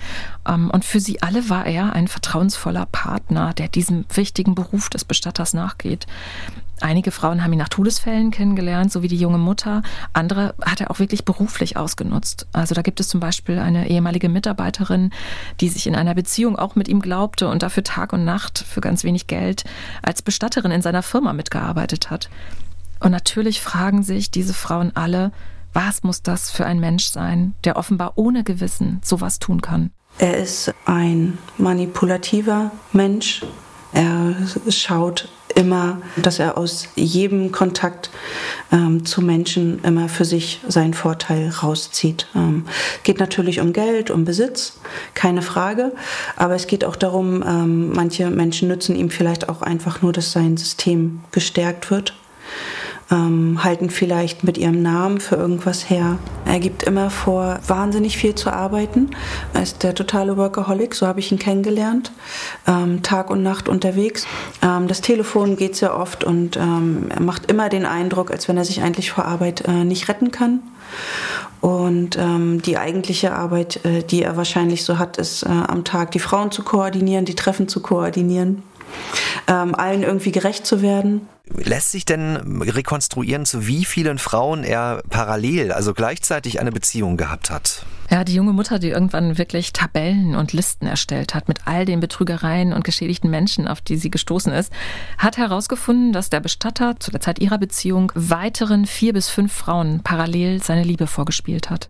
Ähm, und für sie alle war er ein vertrauensvoller Partner, der diesem wichtigen Beruf des Bestatters nachgeht. Einige Frauen haben ihn nach Todesfällen kennengelernt, so wie die junge Mutter. Andere hat er auch wirklich beruflich ausgenutzt. Also da gibt es zum Beispiel eine ehemalige Mitarbeiterin, die sich in einer Beziehung auch mit ihm glaubte und dafür Tag und Nacht für ganz wenig Geld als Bestatterin in seiner Firma mitgearbeitet hat. Und natürlich fragen sich diese Frauen alle, was muss das für ein Mensch sein, der offenbar ohne Gewissen sowas tun kann? Er ist ein manipulativer Mensch. Er schaut immer, dass er aus jedem Kontakt ähm, zu Menschen immer für sich seinen Vorteil rauszieht. Ähm, geht natürlich um Geld, um Besitz, keine Frage. Aber es geht auch darum, ähm, manche Menschen nützen ihm vielleicht auch einfach nur, dass sein System gestärkt wird ähm, halten vielleicht mit ihrem Namen für irgendwas her. Er gibt immer vor, wahnsinnig viel zu arbeiten. Er ist der totale Workaholic, so habe ich ihn kennengelernt. Ähm, Tag und Nacht unterwegs. Ähm, das Telefon geht sehr oft und ähm, er macht immer den Eindruck, als wenn er sich eigentlich vor Arbeit äh, nicht retten kann. Und ähm, die eigentliche Arbeit, äh, die er wahrscheinlich so hat, ist äh, am Tag die Frauen zu koordinieren, die Treffen zu koordinieren, ähm, allen irgendwie gerecht zu werden. Lässt sich denn rekonstruieren, zu wie vielen Frauen er parallel, also gleichzeitig eine Beziehung gehabt hat? Ja, die junge Mutter, die irgendwann wirklich Tabellen und Listen erstellt hat mit all den Betrügereien und geschädigten Menschen, auf die sie gestoßen ist, hat herausgefunden, dass der Bestatter zu der Zeit ihrer Beziehung weiteren vier bis fünf Frauen parallel seine Liebe vorgespielt hat.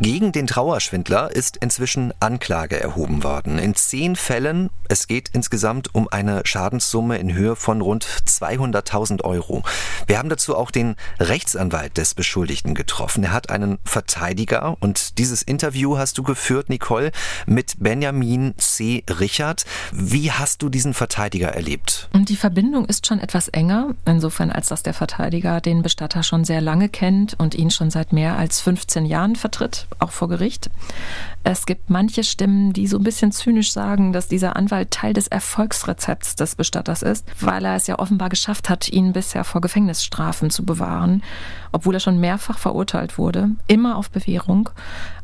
Gegen den Trauerschwindler ist inzwischen Anklage erhoben worden. In zehn Fällen, es geht insgesamt um eine Schadenssumme in Höhe von rund 200.000 Euro. Wir haben dazu auch den Rechtsanwalt des Beschuldigten getroffen. Er hat einen Verteidiger und dieses Interview hast du geführt, Nicole, mit Benjamin C. Richard. Wie hast du diesen Verteidiger erlebt? Die Verbindung ist schon etwas enger, insofern als dass der Verteidiger den Bestatter schon sehr lange kennt und ihn schon seit mehr als 15 Jahren vertritt auch vor Gericht. Es gibt manche Stimmen, die so ein bisschen zynisch sagen, dass dieser Anwalt Teil des Erfolgsrezepts des Bestatters ist, weil er es ja offenbar geschafft hat, ihn bisher vor Gefängnisstrafen zu bewahren, obwohl er schon mehrfach verurteilt wurde, immer auf Bewährung.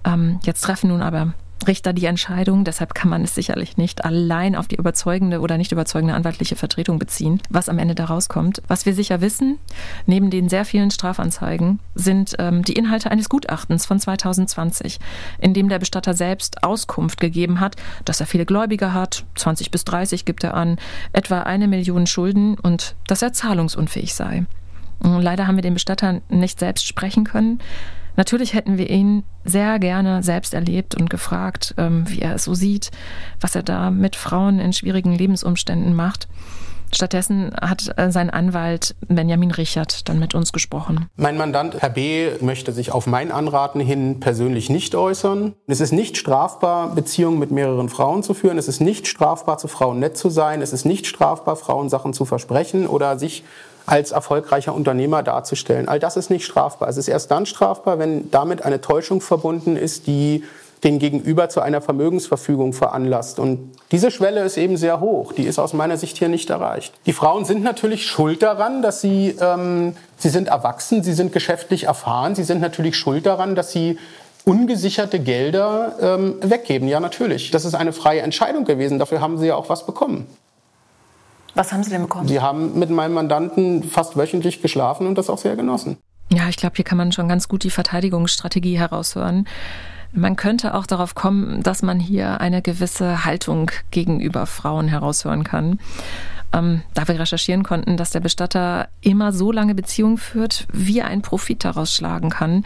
Ähm, jetzt treffen nun aber Richter die Entscheidung. Deshalb kann man es sicherlich nicht allein auf die überzeugende oder nicht überzeugende anwaltliche Vertretung beziehen, was am Ende daraus kommt. Was wir sicher wissen, neben den sehr vielen Strafanzeigen, sind ähm, die Inhalte eines Gutachtens von 2020, in dem der Bestatter selbst Auskunft gegeben hat, dass er viele Gläubiger hat, 20 bis 30 gibt er an, etwa eine Million Schulden und dass er zahlungsunfähig sei. Leider haben wir den Bestatter nicht selbst sprechen können. Natürlich hätten wir ihn sehr gerne selbst erlebt und gefragt, ähm, wie er es so sieht, was er da mit Frauen in schwierigen Lebensumständen macht. Stattdessen hat äh, sein Anwalt Benjamin Richard dann mit uns gesprochen. Mein Mandant, Herr B., möchte sich auf mein Anraten hin persönlich nicht äußern. Es ist nicht strafbar, Beziehungen mit mehreren Frauen zu führen. Es ist nicht strafbar, zu Frauen nett zu sein. Es ist nicht strafbar, Frauen Sachen zu versprechen oder sich als erfolgreicher Unternehmer darzustellen. All das ist nicht strafbar. Es ist erst dann strafbar, wenn damit eine Täuschung verbunden ist, die den Gegenüber zu einer Vermögensverfügung veranlasst. Und diese Schwelle ist eben sehr hoch. Die ist aus meiner Sicht hier nicht erreicht. Die Frauen sind natürlich schuld daran, dass sie, ähm, sie sind erwachsen, sie sind geschäftlich erfahren, sie sind natürlich schuld daran, dass sie ungesicherte Gelder ähm, weggeben. Ja, natürlich. Das ist eine freie Entscheidung gewesen. Dafür haben sie ja auch was bekommen. Was haben Sie denn bekommen? Sie haben mit meinem Mandanten fast wöchentlich geschlafen und das auch sehr genossen. Ja, ich glaube, hier kann man schon ganz gut die Verteidigungsstrategie heraushören. Man könnte auch darauf kommen, dass man hier eine gewisse Haltung gegenüber Frauen heraushören kann. Ähm, da wir recherchieren konnten, dass der Bestatter immer so lange Beziehungen führt, wie er einen Profit daraus schlagen kann,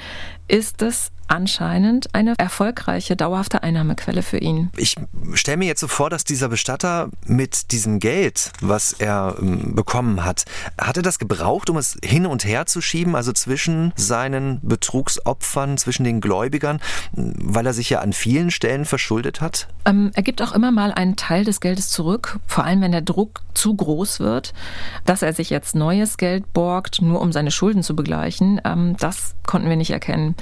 ist es anscheinend eine erfolgreiche, dauerhafte Einnahmequelle für ihn. Ich stelle mir jetzt so vor, dass dieser Bestatter mit diesem Geld, was er ähm, bekommen hat, hat er das gebraucht, um es hin und her zu schieben, also zwischen seinen Betrugsopfern, zwischen den Gläubigern, weil er sich ja an vielen Stellen verschuldet hat? Ähm, er gibt auch immer mal einen Teil des Geldes zurück, vor allem wenn der Druck zu groß wird, dass er sich jetzt neues Geld borgt, nur um seine Schulden zu begleichen. Ähm, das konnten wir nicht erkennen.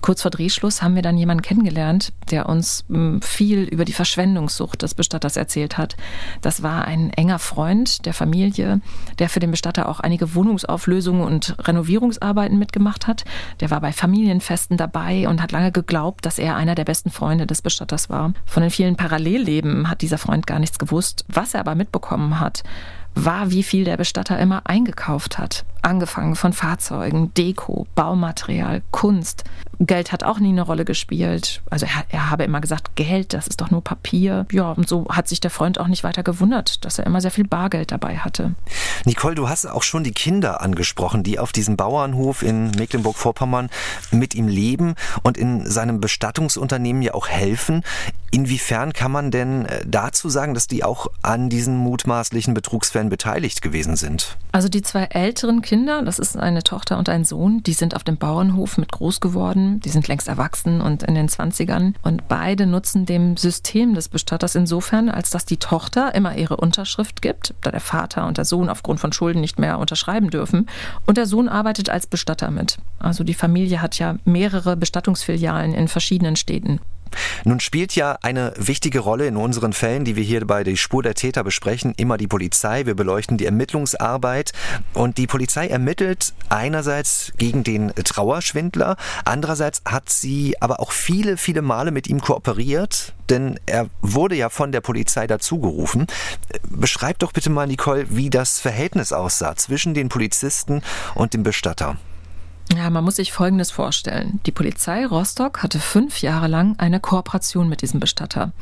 Kurz vor Drehschluss haben wir dann jemanden kennengelernt, der uns hm, viel über die Verschwendungssucht des Bestatters erzählt hat. Das war ein enger Freund der Familie, der für den Bestatter auch einige Wohnungsauflösungen und Renovierungsarbeiten mitgemacht hat. Der war bei Familienfesten dabei und hat lange geglaubt, dass er einer der besten Freunde des Bestatters war. Von den vielen Parallelleben hat dieser Freund gar nichts gewusst. Was er aber mitbekommen hat, war, wie viel der Bestatter immer eingekauft hat. Angefangen von Fahrzeugen, Deko, Baumaterial, Kunst. Geld hat auch nie eine Rolle gespielt. Also er, er, habe immer gesagt, Geld, das ist doch nur Papier. Ja, und so hat sich der Freund auch nicht weiter gewundert, dass er immer sehr viel Bargeld dabei hatte. Nicole, du hast auch schon die Kinder angesprochen, die auf diesem Bauernhof in Mecklenburg-Vorpommern mit ihm leben und in seinem Bestattungsunternehmen ja auch helfen. Inwiefern kann man denn äh, dazu sagen, dass die auch an diesen mutmaßlichen Betrugsfällen beteiligt gewesen sind? Also die zwei älteren Kinder, das ist eine Tochter und ein Sohn, die sind auf dem Bauernhof mit groß geworden. Die sind längst erwachsen und in den 20ern. Und beide nutzen dem System des Bestatters insofern, als dass die Tochter immer ihre Unterschrift gibt, da der Vater und der Sohn aufgrund von Schulden nicht mehr unterschreiben dürfen. Und der Sohn arbeitet als Bestatter mit. Also die Familie hat ja mehrere Bestattungsfilialen in verschiedenen Städten. Nun spielt ja eine wichtige Rolle in unseren Fällen, die wir hier bei der Spur der Täter besprechen, immer die Polizei. Wir beleuchten die Ermittlungsarbeit und die Polizei ermittelt einerseits gegen den Trauerschwindler, andererseits hat sie aber auch viele, viele Male mit ihm kooperiert, denn er wurde ja von der Polizei dazugerufen. Beschreib doch bitte mal, Nicole, wie das Verhältnis aussah zwischen den Polizisten und dem Bestatter. Ja, man muss sich Folgendes vorstellen. Die Polizei Rostock hatte fünf Jahre lang eine Kooperation mit diesem Bestatter.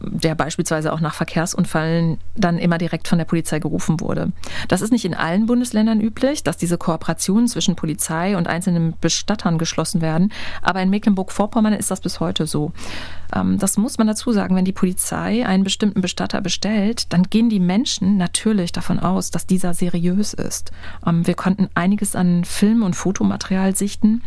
Der beispielsweise auch nach Verkehrsunfällen dann immer direkt von der Polizei gerufen wurde. Das ist nicht in allen Bundesländern üblich, dass diese Kooperationen zwischen Polizei und einzelnen Bestattern geschlossen werden, aber in Mecklenburg-Vorpommern ist das bis heute so. Ähm, das muss man dazu sagen, wenn die Polizei einen bestimmten Bestatter bestellt, dann gehen die Menschen natürlich davon aus, dass dieser seriös ist. Ähm, wir konnten einiges an Film- und Fotomaterial sichten.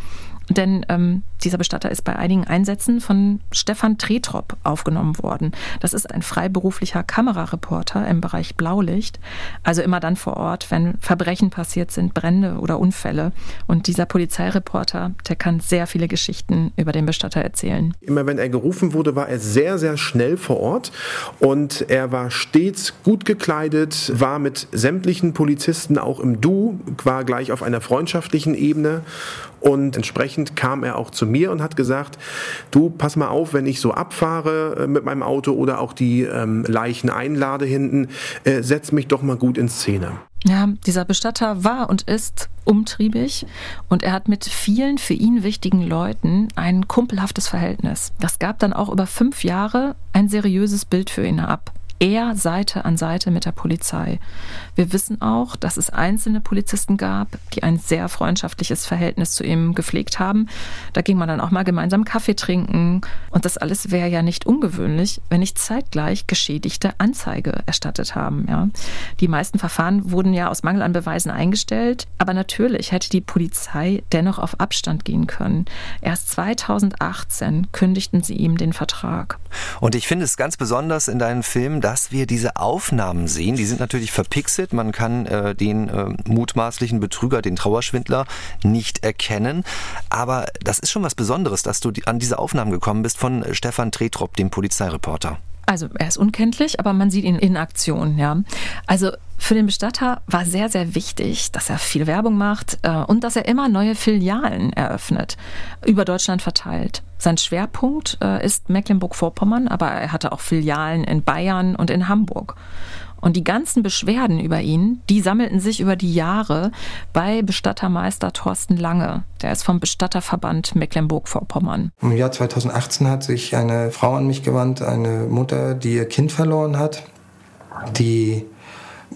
Denn ähm, dieser Bestatter ist bei einigen Einsätzen von Stefan Tretrop aufgenommen worden. Das ist ein freiberuflicher Kamerareporter im Bereich Blaulicht. Also immer dann vor Ort, wenn Verbrechen passiert sind, Brände oder Unfälle. Und dieser Polizeireporter, der kann sehr viele Geschichten über den Bestatter erzählen. Immer wenn er gerufen wurde, war er sehr, sehr schnell vor Ort. Und er war stets gut gekleidet, war mit sämtlichen Polizisten auch im Du, war gleich auf einer freundschaftlichen Ebene. Und entsprechend kam er auch zu mir und hat gesagt, du pass mal auf, wenn ich so abfahre äh, mit meinem Auto oder auch die ähm, Leichen einlade hinten, äh, setz mich doch mal gut in Szene. Ja, dieser Bestatter war und ist umtriebig und er hat mit vielen für ihn wichtigen Leuten ein kumpelhaftes Verhältnis. Das gab dann auch über fünf Jahre ein seriöses Bild für ihn ab er Seite an Seite mit der Polizei. Wir wissen auch, dass es einzelne Polizisten gab, die ein sehr freundschaftliches Verhältnis zu ihm gepflegt haben. Da ging man dann auch mal gemeinsam Kaffee trinken. Und das alles wäre ja nicht ungewöhnlich, wenn nicht zeitgleich Geschädigte Anzeige erstattet haben. Ja. Die meisten Verfahren wurden ja aus Mangel an Beweisen eingestellt. Aber natürlich hätte die Polizei dennoch auf Abstand gehen können. Erst 2018 kündigten sie ihm den Vertrag. Und ich finde es ganz besonders in deinen Filmen, dass wir diese Aufnahmen sehen. Die sind natürlich verpixelt. Man kann äh, den äh, mutmaßlichen Betrüger, den Trauerschwindler, nicht erkennen. Aber das ist schon was Besonderes, dass du an diese Aufnahmen gekommen bist von Stefan Tretrop, dem Polizeireporter. Also er ist unkenntlich, aber man sieht ihn in Aktion, ja. Also für den Bestatter war sehr, sehr wichtig, dass er viel Werbung macht äh, und dass er immer neue Filialen eröffnet, über Deutschland verteilt. Sein Schwerpunkt äh, ist Mecklenburg-Vorpommern, aber er hatte auch Filialen in Bayern und in Hamburg. Und die ganzen Beschwerden über ihn, die sammelten sich über die Jahre bei Bestattermeister Thorsten Lange. Der ist vom Bestatterverband Mecklenburg-Vorpommern. Im Jahr 2018 hat sich eine Frau an mich gewandt, eine Mutter, die ihr Kind verloren hat, die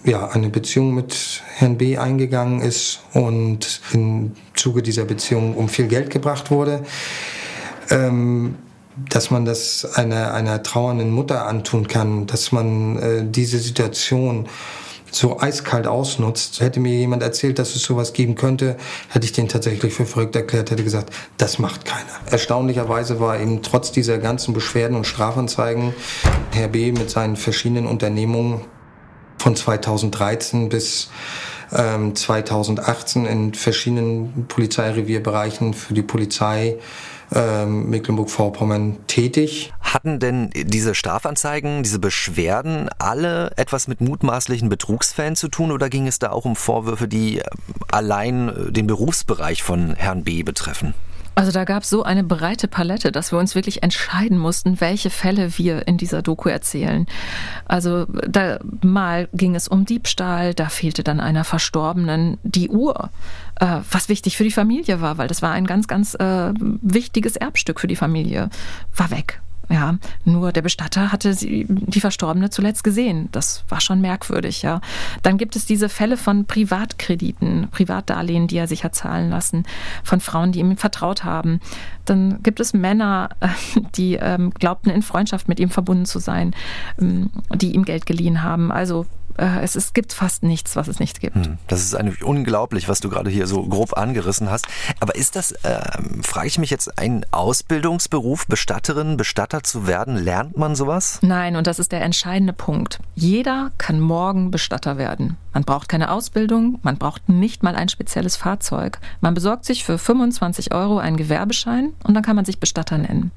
ja, eine Beziehung mit Herrn B. eingegangen ist und im Zuge dieser Beziehung um viel Geld gebracht wurde. Ähm, dass man das einer, einer trauernden Mutter antun kann, dass man äh, diese Situation so eiskalt ausnutzt. Hätte mir jemand erzählt, dass es sowas geben könnte, hätte ich den tatsächlich für verrückt erklärt, hätte gesagt, das macht keiner. Erstaunlicherweise war eben trotz dieser ganzen Beschwerden und Strafanzeigen Herr B. mit seinen verschiedenen Unternehmungen von 2013 bis ähm, 2018 in verschiedenen Polizeirevierbereichen für die Polizei ähm, Mecklenburg-Vorpommern tätig. Hatten denn diese Strafanzeigen, diese Beschwerden alle etwas mit mutmaßlichen Betrugsfällen zu tun oder ging es da auch um Vorwürfe, die allein äh, den Berufsbereich von Herrn B betreffen? Also da gab es so eine breite Palette, dass wir uns wirklich entscheiden mussten, welche Fälle wir in dieser Doku erzählen. Also da mal ging es um Diebstahl, da fehlte dann einer Verstorbenen die Uhr, äh, was wichtig für die Familie war, weil das war ein ganz, ganz äh, wichtiges Erbstück für die Familie, war weg. Ja, nur der Bestatter hatte sie, die Verstorbene zuletzt gesehen. Das war schon merkwürdig, ja. Dann gibt es diese Fälle von Privatkrediten, Privatdarlehen, die er sich hat zahlen lassen, von Frauen, die ihm vertraut haben. Dann gibt es Männer, die ähm, glaubten, in Freundschaft mit ihm verbunden zu sein, ähm, die ihm Geld geliehen haben. Also äh, es, es gibt fast nichts, was es nicht gibt. Hm, das ist eigentlich unglaublich, was du gerade hier so grob angerissen hast. Aber ist das, äh, frage ich mich jetzt, ein Ausbildungsberuf, Bestatterin, Bestatter zu werden? Lernt man sowas? Nein, und das ist der entscheidende Punkt. Jeder kann morgen Bestatter werden. Man braucht keine Ausbildung, man braucht nicht mal ein spezielles Fahrzeug. Man besorgt sich für 25 Euro einen Gewerbeschein und dann kann man sich Bestatter nennen.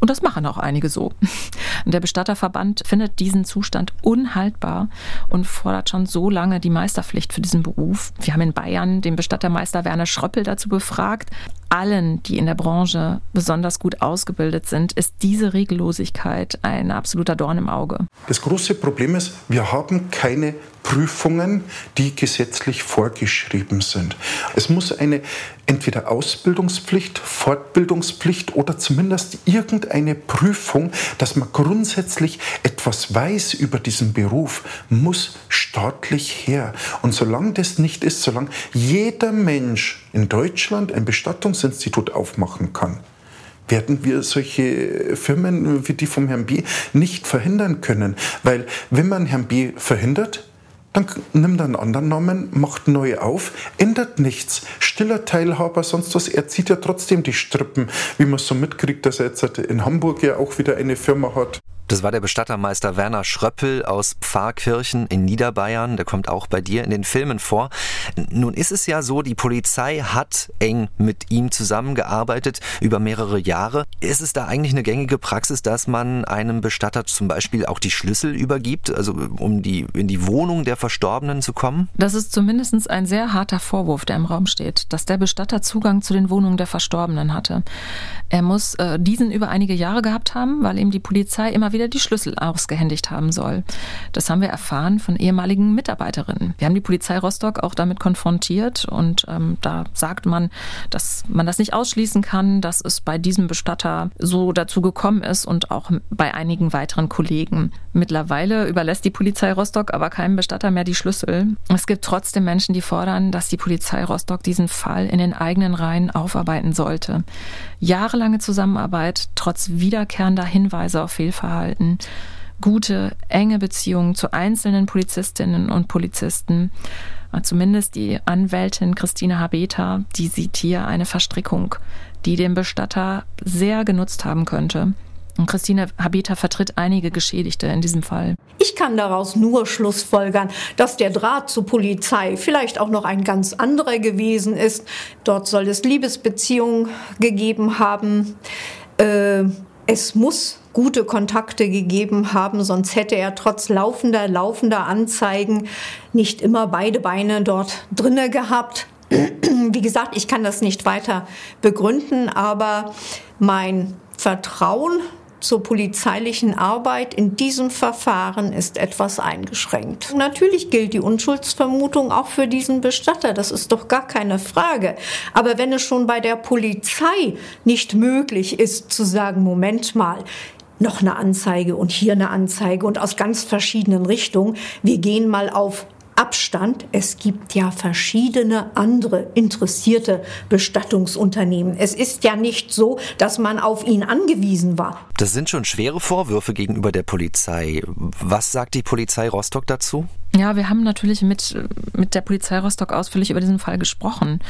Und das machen auch einige so. Der Bestatterverband findet diesen Zustand unhaltbar und fordert schon so lange die Meisterpflicht für diesen Beruf. Wir haben in Bayern den Bestattermeister Werner Schröppel dazu befragt. Allen, die in der Branche besonders gut ausgebildet sind, ist diese Regellosigkeit ein absoluter Dorn im Auge. Das große Problem ist, wir haben keine Prüfungen, die gesetzlich vorgeschrieben sind. Es muss eine entweder Ausbildungspflicht, Fortbildungspflicht oder zumindest irgendeine Prüfung, dass man grundsätzlich etwas weiß über diesen Beruf, muss staatlich her. Und solange das nicht ist, solange jeder Mensch in Deutschland ein Bestattungsinstitut aufmachen kann, werden wir solche Firmen wie die vom Herrn B. nicht verhindern können. Weil wenn man Herrn B. verhindert, dann nimmt er einen anderen Namen, macht neu auf, ändert nichts. Stiller Teilhaber, sonst was. Er zieht ja trotzdem die Strippen, wie man so mitkriegt, dass er jetzt in Hamburg ja auch wieder eine Firma hat. Das war der Bestattermeister Werner Schröppel aus Pfarrkirchen in Niederbayern. Der kommt auch bei dir in den Filmen vor. Nun ist es ja so, die Polizei hat eng mit ihm zusammengearbeitet über mehrere Jahre. Ist es da eigentlich eine gängige Praxis, dass man einem Bestatter zum Beispiel auch die Schlüssel übergibt, also um die, in die Wohnung der Verstorbenen zu kommen? Das ist zumindest ein sehr harter Vorwurf, der im Raum steht, dass der Bestatter Zugang zu den Wohnungen der Verstorbenen hatte. Er muss äh, diesen über einige Jahre gehabt haben, weil ihm die Polizei immer wieder wieder die Schlüssel ausgehändigt haben soll. Das haben wir erfahren von ehemaligen Mitarbeiterinnen. Wir haben die Polizei Rostock auch damit konfrontiert und ähm, da sagt man, dass man das nicht ausschließen kann, dass es bei diesem Bestatter so dazu gekommen ist und auch bei einigen weiteren Kollegen. Mittlerweile überlässt die Polizei Rostock aber keinem Bestatter mehr die Schlüssel. Es gibt trotzdem Menschen, die fordern, dass die Polizei Rostock diesen Fall in den eigenen Reihen aufarbeiten sollte. Jahrelange Zusammenarbeit trotz wiederkehrender Hinweise auf Fehlverhalten halten, gute, enge Beziehungen zu einzelnen Polizistinnen und Polizisten. Zumindest die Anwältin Christine Habeta, die sieht hier eine Verstrickung, die dem Bestatter sehr genutzt haben könnte. Und Christine Habeta vertritt einige Geschädigte in diesem Fall. Ich kann daraus nur schlussfolgern, dass der Draht zur Polizei vielleicht auch noch ein ganz anderer gewesen ist. Dort soll es Liebesbeziehungen gegeben haben. Äh, es muss gute Kontakte gegeben haben, sonst hätte er trotz laufender, laufender Anzeigen nicht immer beide Beine dort drinne gehabt. Wie gesagt, ich kann das nicht weiter begründen, aber mein Vertrauen zur polizeilichen Arbeit in diesem Verfahren ist etwas eingeschränkt. Natürlich gilt die Unschuldsvermutung auch für diesen Bestatter, das ist doch gar keine Frage. Aber wenn es schon bei der Polizei nicht möglich ist zu sagen, Moment mal, noch eine Anzeige und hier eine Anzeige und aus ganz verschiedenen Richtungen. Wir gehen mal auf Abstand. Es gibt ja verschiedene andere interessierte Bestattungsunternehmen. Es ist ja nicht so, dass man auf ihn angewiesen war. Das sind schon schwere Vorwürfe gegenüber der Polizei. Was sagt die Polizei Rostock dazu? Ja, wir haben natürlich mit, mit der Polizei Rostock ausführlich über diesen Fall gesprochen.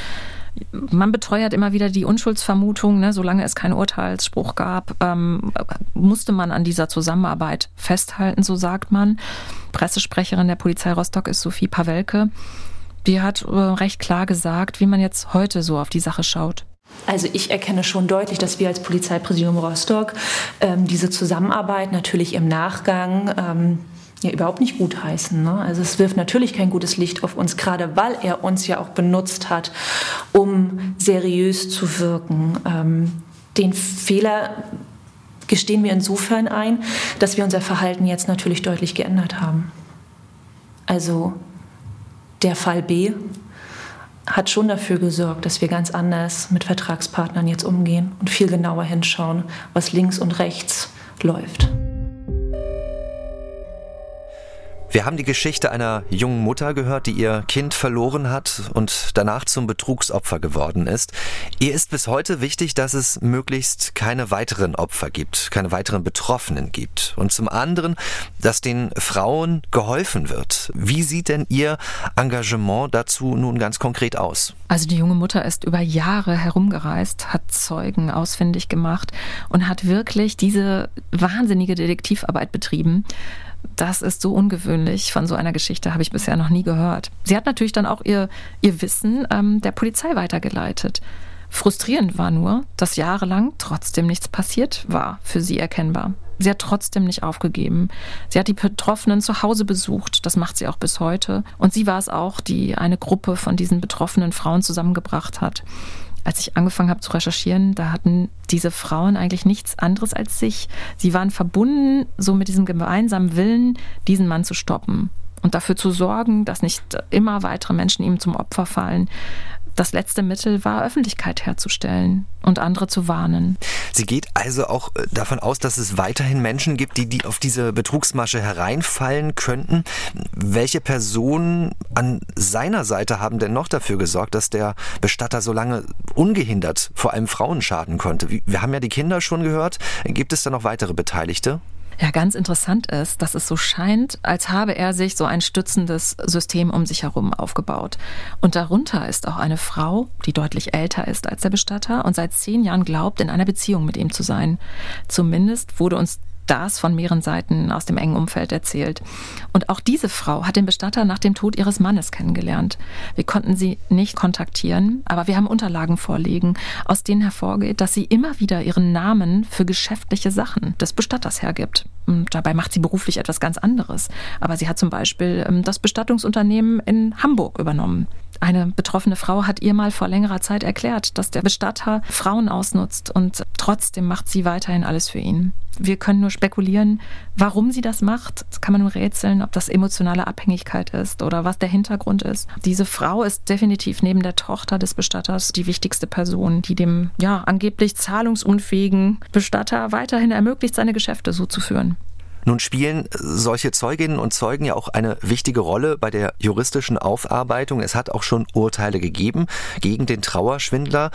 Man beteuert immer wieder die Unschuldsvermutung, ne? solange es keinen Urteilsspruch gab, ähm, musste man an dieser Zusammenarbeit festhalten, so sagt man. Pressesprecherin der Polizei Rostock ist Sophie Pawelke. Die hat äh, recht klar gesagt, wie man jetzt heute so auf die Sache schaut. Also ich erkenne schon deutlich, dass wir als Polizeipräsidium Rostock ähm, diese Zusammenarbeit natürlich im Nachgang ähm, ja überhaupt nicht gutheißen. Ne? Also es wirft natürlich kein gutes Licht auf uns, gerade weil er uns ja auch benutzt hat, um seriös zu wirken. Ähm, den Fehler gestehen wir insofern ein, dass wir unser Verhalten jetzt natürlich deutlich geändert haben. Also der Fall B hat schon dafür gesorgt, dass wir ganz anders mit Vertragspartnern jetzt umgehen und viel genauer hinschauen, was links und rechts läuft. Wir haben die Geschichte einer jungen Mutter gehört, die ihr Kind verloren hat und danach zum Betrugsopfer geworden ist. Ihr ist bis heute wichtig, dass es möglichst keine weiteren Opfer gibt, keine weiteren Betroffenen gibt. Und zum anderen, dass den Frauen geholfen wird. Wie sieht denn Ihr Engagement dazu nun ganz konkret aus? Also die junge Mutter ist über Jahre herumgereist, hat Zeugen ausfindig gemacht und hat wirklich diese wahnsinnige Detektivarbeit betrieben. Das ist so ungewöhnlich. Von so einer Geschichte habe ich bisher noch nie gehört. Sie hat natürlich dann auch ihr, ihr Wissen ähm, der Polizei weitergeleitet. Frustrierend war nur, dass jahrelang trotzdem nichts passiert war, für sie erkennbar. Sie hat trotzdem nicht aufgegeben. Sie hat die Betroffenen zu Hause besucht. Das macht sie auch bis heute. Und sie war es auch, die eine Gruppe von diesen betroffenen Frauen zusammengebracht hat. Als ich angefangen habe zu recherchieren, da hatten diese Frauen eigentlich nichts anderes als sich. Sie waren verbunden so mit diesem gemeinsamen Willen, diesen Mann zu stoppen und dafür zu sorgen, dass nicht immer weitere Menschen ihm zum Opfer fallen das letzte Mittel war, Öffentlichkeit herzustellen und andere zu warnen. Sie geht also auch äh, davon aus, dass es weiterhin Menschen gibt, die, die auf diese Betrugsmasche hereinfallen könnten. Welche Personen an seiner Seite haben denn noch dafür gesorgt, dass der Bestatter so lange ungehindert vor allem Frauen schaden konnte? Wir haben ja die Kinder schon gehört. Gibt es da noch weitere Beteiligte? Ja, ganz interessant ist, dass es so scheint, als habe er sich so ein stützendes System um sich herum aufgebaut. Und darunter ist auch eine Frau, die deutlich älter ist als der Bestatter und seit zehn Jahren glaubt, in einer Beziehung mit ihm zu sein. Zumindest wurde uns das von mehreren Seiten aus dem engen Umfeld erzählt. Und auch diese Frau hat den Bestatter nach dem Tod ihres Mannes kennengelernt. Wir konnten sie nicht kontaktieren, aber wir haben Unterlagen vorliegen, aus denen hervorgeht, dass sie immer wieder ihren Namen für geschäftliche Sachen des Bestatters hergibt. Und dabei macht sie beruflich etwas ganz anderes. Aber sie hat zum Beispiel ähm, das Bestattungsunternehmen in Hamburg übernommen. Eine betroffene Frau hat ihr mal vor längerer Zeit erklärt, dass der Bestatter Frauen ausnutzt und trotzdem macht sie weiterhin alles für ihn. Wir können nur spekulieren, warum sie das macht. Das kann man nur rätseln, ob das emotionale Abhängigkeit ist oder was der Hintergrund ist. Diese Frau ist definitiv neben der Tochter des Bestatters die wichtigste Person, die dem ja angeblich zahlungsunfähigen Bestatter weiterhin ermöglicht, seine Geschäfte so zu führen. Nun spielen solche Zeuginnen und Zeugen ja auch eine wichtige Rolle bei der juristischen Aufarbeitung. Es hat auch schon Urteile gegeben gegen den Trauerschwindler.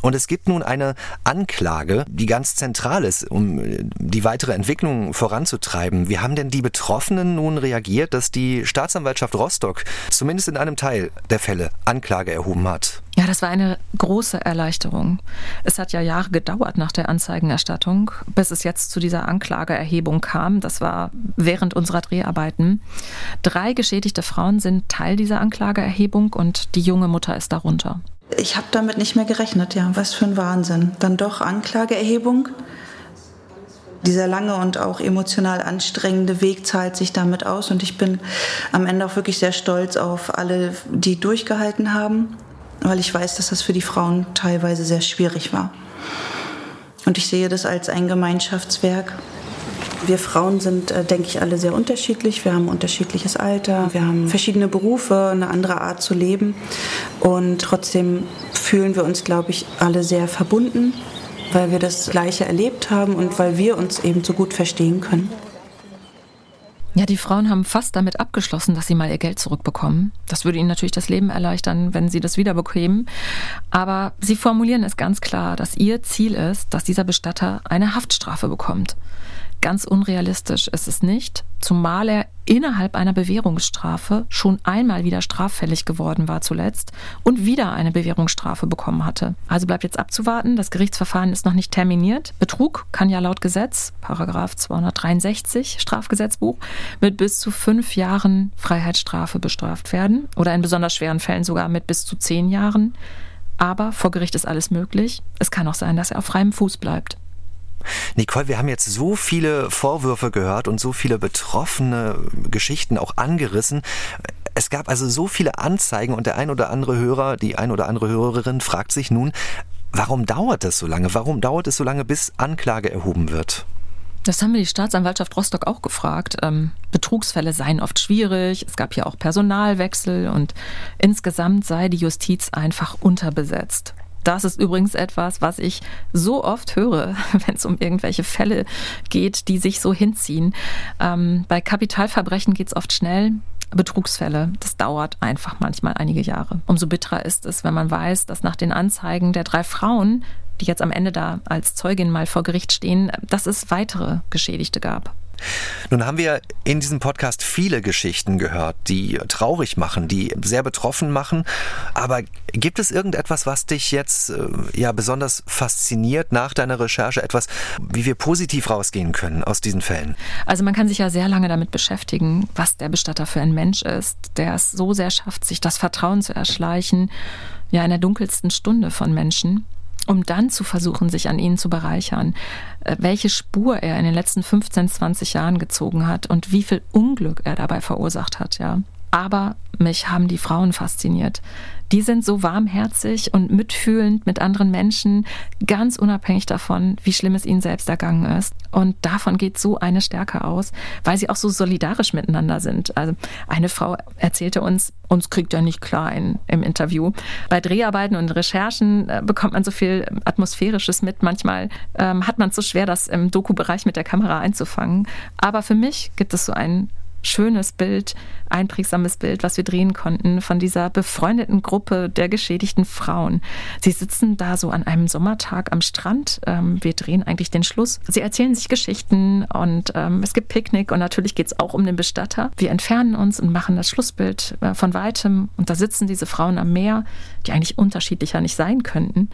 Und es gibt nun eine Anklage, die ganz zentral ist, um die weitere Entwicklung voranzutreiben. Wie haben denn die Betroffenen nun reagiert, dass die Staatsanwaltschaft Rostock zumindest in einem Teil der Fälle Anklage erhoben hat? Ja, das war eine große Erleichterung. Es hat ja Jahre gedauert nach der Anzeigenerstattung, bis es jetzt zu dieser Anklageerhebung kam. Das war während unserer Dreharbeiten. Drei geschädigte Frauen sind Teil dieser Anklageerhebung und die junge Mutter ist darunter. Ich habe damit nicht mehr gerechnet, ja. Was für ein Wahnsinn. Dann doch Anklageerhebung. Dieser lange und auch emotional anstrengende Weg zahlt sich damit aus und ich bin am Ende auch wirklich sehr stolz auf alle, die durchgehalten haben weil ich weiß, dass das für die Frauen teilweise sehr schwierig war. Und ich sehe das als ein Gemeinschaftswerk. Wir Frauen sind, äh, denke ich, alle sehr unterschiedlich. Wir haben unterschiedliches Alter, wir haben verschiedene Berufe, eine andere Art zu leben. Und trotzdem fühlen wir uns, glaube ich, alle sehr verbunden, weil wir das Gleiche erlebt haben und weil wir uns eben so gut verstehen können. Ja, die Frauen haben fast damit abgeschlossen, dass sie mal ihr Geld zurückbekommen. Das würde ihnen natürlich das Leben erleichtern, wenn sie das wieder bekämen. Aber sie formulieren es ganz klar, dass ihr Ziel ist, dass dieser Bestatter eine Haftstrafe bekommt. Ganz unrealistisch ist es nicht, zumal er innerhalb einer Bewährungsstrafe schon einmal wieder straffällig geworden war zuletzt und wieder eine Bewährungsstrafe bekommen hatte. Also bleibt jetzt abzuwarten, das Gerichtsverfahren ist noch nicht terminiert. Betrug kann ja laut Gesetz, Paragraph 263 Strafgesetzbuch, mit bis zu fünf Jahren Freiheitsstrafe bestraft werden oder in besonders schweren Fällen sogar mit bis zu zehn Jahren. Aber vor Gericht ist alles möglich. Es kann auch sein, dass er auf freiem Fuß bleibt. Nicole, wir haben jetzt so viele Vorwürfe gehört und so viele betroffene Geschichten auch angerissen. Es gab also so viele Anzeigen und der ein oder andere Hörer, die ein oder andere Hörerin fragt sich nun, warum dauert das so lange? Warum dauert es so lange, bis Anklage erhoben wird? Das haben wir die Staatsanwaltschaft Rostock auch gefragt. Ähm, Betrugsfälle seien oft schwierig, es gab hier auch Personalwechsel und insgesamt sei die Justiz einfach unterbesetzt. Das ist übrigens etwas, was ich so oft höre, wenn es um irgendwelche Fälle geht, die sich so hinziehen. Ähm, bei Kapitalverbrechen geht es oft schnell. Betrugsfälle, das dauert einfach manchmal einige Jahre. Umso bitterer ist es, wenn man weiß, dass nach den Anzeigen der drei Frauen, die jetzt am Ende da als Zeugin mal vor Gericht stehen, dass es weitere Geschädigte gab. Nun haben wir in diesem Podcast viele Geschichten gehört, die traurig machen, die sehr betroffen machen. Aber gibt es irgendetwas, was dich jetzt äh, ja besonders fasziniert nach deiner Recherche? Etwas, wie wir positiv rausgehen können aus diesen Fällen? Also man kann sich ja sehr lange damit beschäftigen, was der Bestatter für ein Mensch ist, der es so sehr schafft, sich das Vertrauen zu erschleichen, ja in der dunkelsten Stunde von Menschen um dann zu versuchen, sich an ihnen zu bereichern, äh, welche Spur er in den letzten 15, 20 Jahren gezogen hat und wie viel Unglück er dabei verursacht hat, ja. Aber mich haben die Frauen fasziniert. Die sind so warmherzig und mitfühlend mit anderen Menschen, ganz unabhängig davon, wie schlimm es ihnen selbst ergangen ist. Und davon geht so eine Stärke aus, weil sie auch so solidarisch miteinander sind. Also eine Frau erzählte uns, uns kriegt er nicht klar im Interview. Bei Dreharbeiten und Recherchen äh, bekommt man so viel Atmosphärisches mit. Manchmal ähm, hat man es so schwer, das im Doku-Bereich mit der Kamera einzufangen. Aber für mich gibt es so einen schönes Bild, einprägsames Bild, was wir drehen konnten von dieser befreundeten Gruppe der geschädigten Frauen. Sie sitzen da so an einem Sommertag am Strand. Ähm, wir drehen eigentlich den Schluss. Sie erzählen sich Geschichten und ähm, es gibt Picknick und natürlich geht es auch um den Bestatter. Wir entfernen uns und machen das Schlussbild äh, von weitem und da sitzen diese Frauen am Meer, die eigentlich unterschiedlicher nicht sein könnten.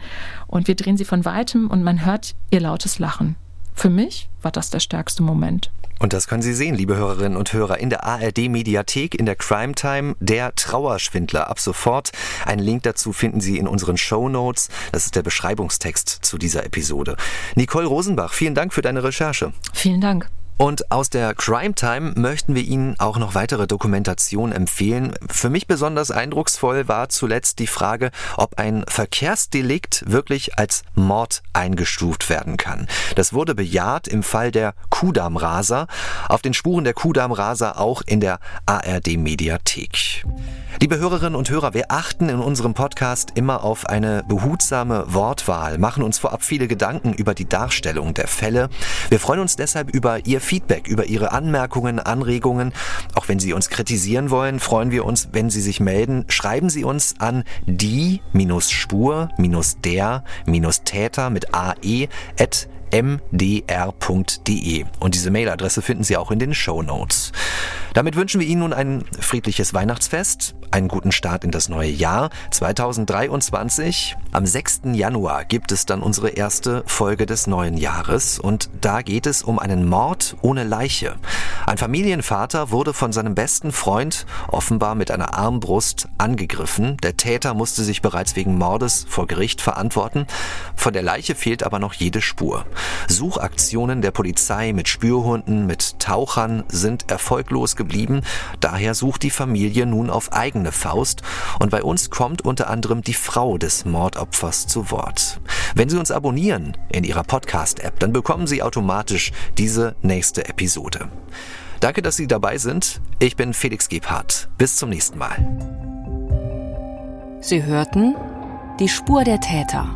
Und wir drehen sie von weitem und man hört ihr lautes Lachen. Für mich war das der stärkste Moment. Und das können Sie sehen, liebe Hörerinnen und Hörer, in der ARD Mediathek, in der Crime Time, der Trauerschwindler ab sofort. Einen Link dazu finden Sie in unseren Show Notes. Das ist der Beschreibungstext zu dieser Episode. Nicole Rosenbach, vielen Dank für deine Recherche. Vielen Dank. Und aus der Crime Time möchten wir Ihnen auch noch weitere Dokumentationen empfehlen. Für mich besonders eindrucksvoll war zuletzt die Frage, ob ein Verkehrsdelikt wirklich als Mord eingestuft werden kann. Das wurde bejaht im Fall der Kudamm-Raser. Auf den Spuren der Kudamm-Raser auch in der ARD Mediathek. Liebe Hörerinnen und Hörer, wir achten in unserem Podcast immer auf eine behutsame Wortwahl, machen uns vorab viele Gedanken über die Darstellung der Fälle. Wir freuen uns deshalb über Ihr Feedback, über Ihre Anmerkungen, Anregungen. Auch wenn Sie uns kritisieren wollen, freuen wir uns, wenn Sie sich melden. Schreiben Sie uns an die-spur-der-täter mit ae mdr.de. Und diese Mailadresse finden Sie auch in den Show Notes. Damit wünschen wir Ihnen nun ein friedliches Weihnachtsfest, einen guten Start in das neue Jahr 2023. Am 6. Januar gibt es dann unsere erste Folge des neuen Jahres und da geht es um einen Mord ohne Leiche. Ein Familienvater wurde von seinem besten Freund offenbar mit einer Armbrust angegriffen. Der Täter musste sich bereits wegen Mordes vor Gericht verantworten. Von der Leiche fehlt aber noch jede Spur. Suchaktionen der Polizei mit Spürhunden, mit Tauchern sind erfolglos geblieben. Daher sucht die Familie nun auf eigene Faust und bei uns kommt unter anderem die Frau des Mordopfers zu Wort. Wenn Sie uns abonnieren in Ihrer Podcast-App, dann bekommen Sie automatisch diese nächste Episode. Danke, dass Sie dabei sind. Ich bin Felix Gebhardt. Bis zum nächsten Mal. Sie hörten Die Spur der Täter.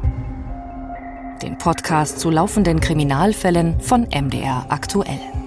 Den Podcast zu laufenden Kriminalfällen von MDR aktuell.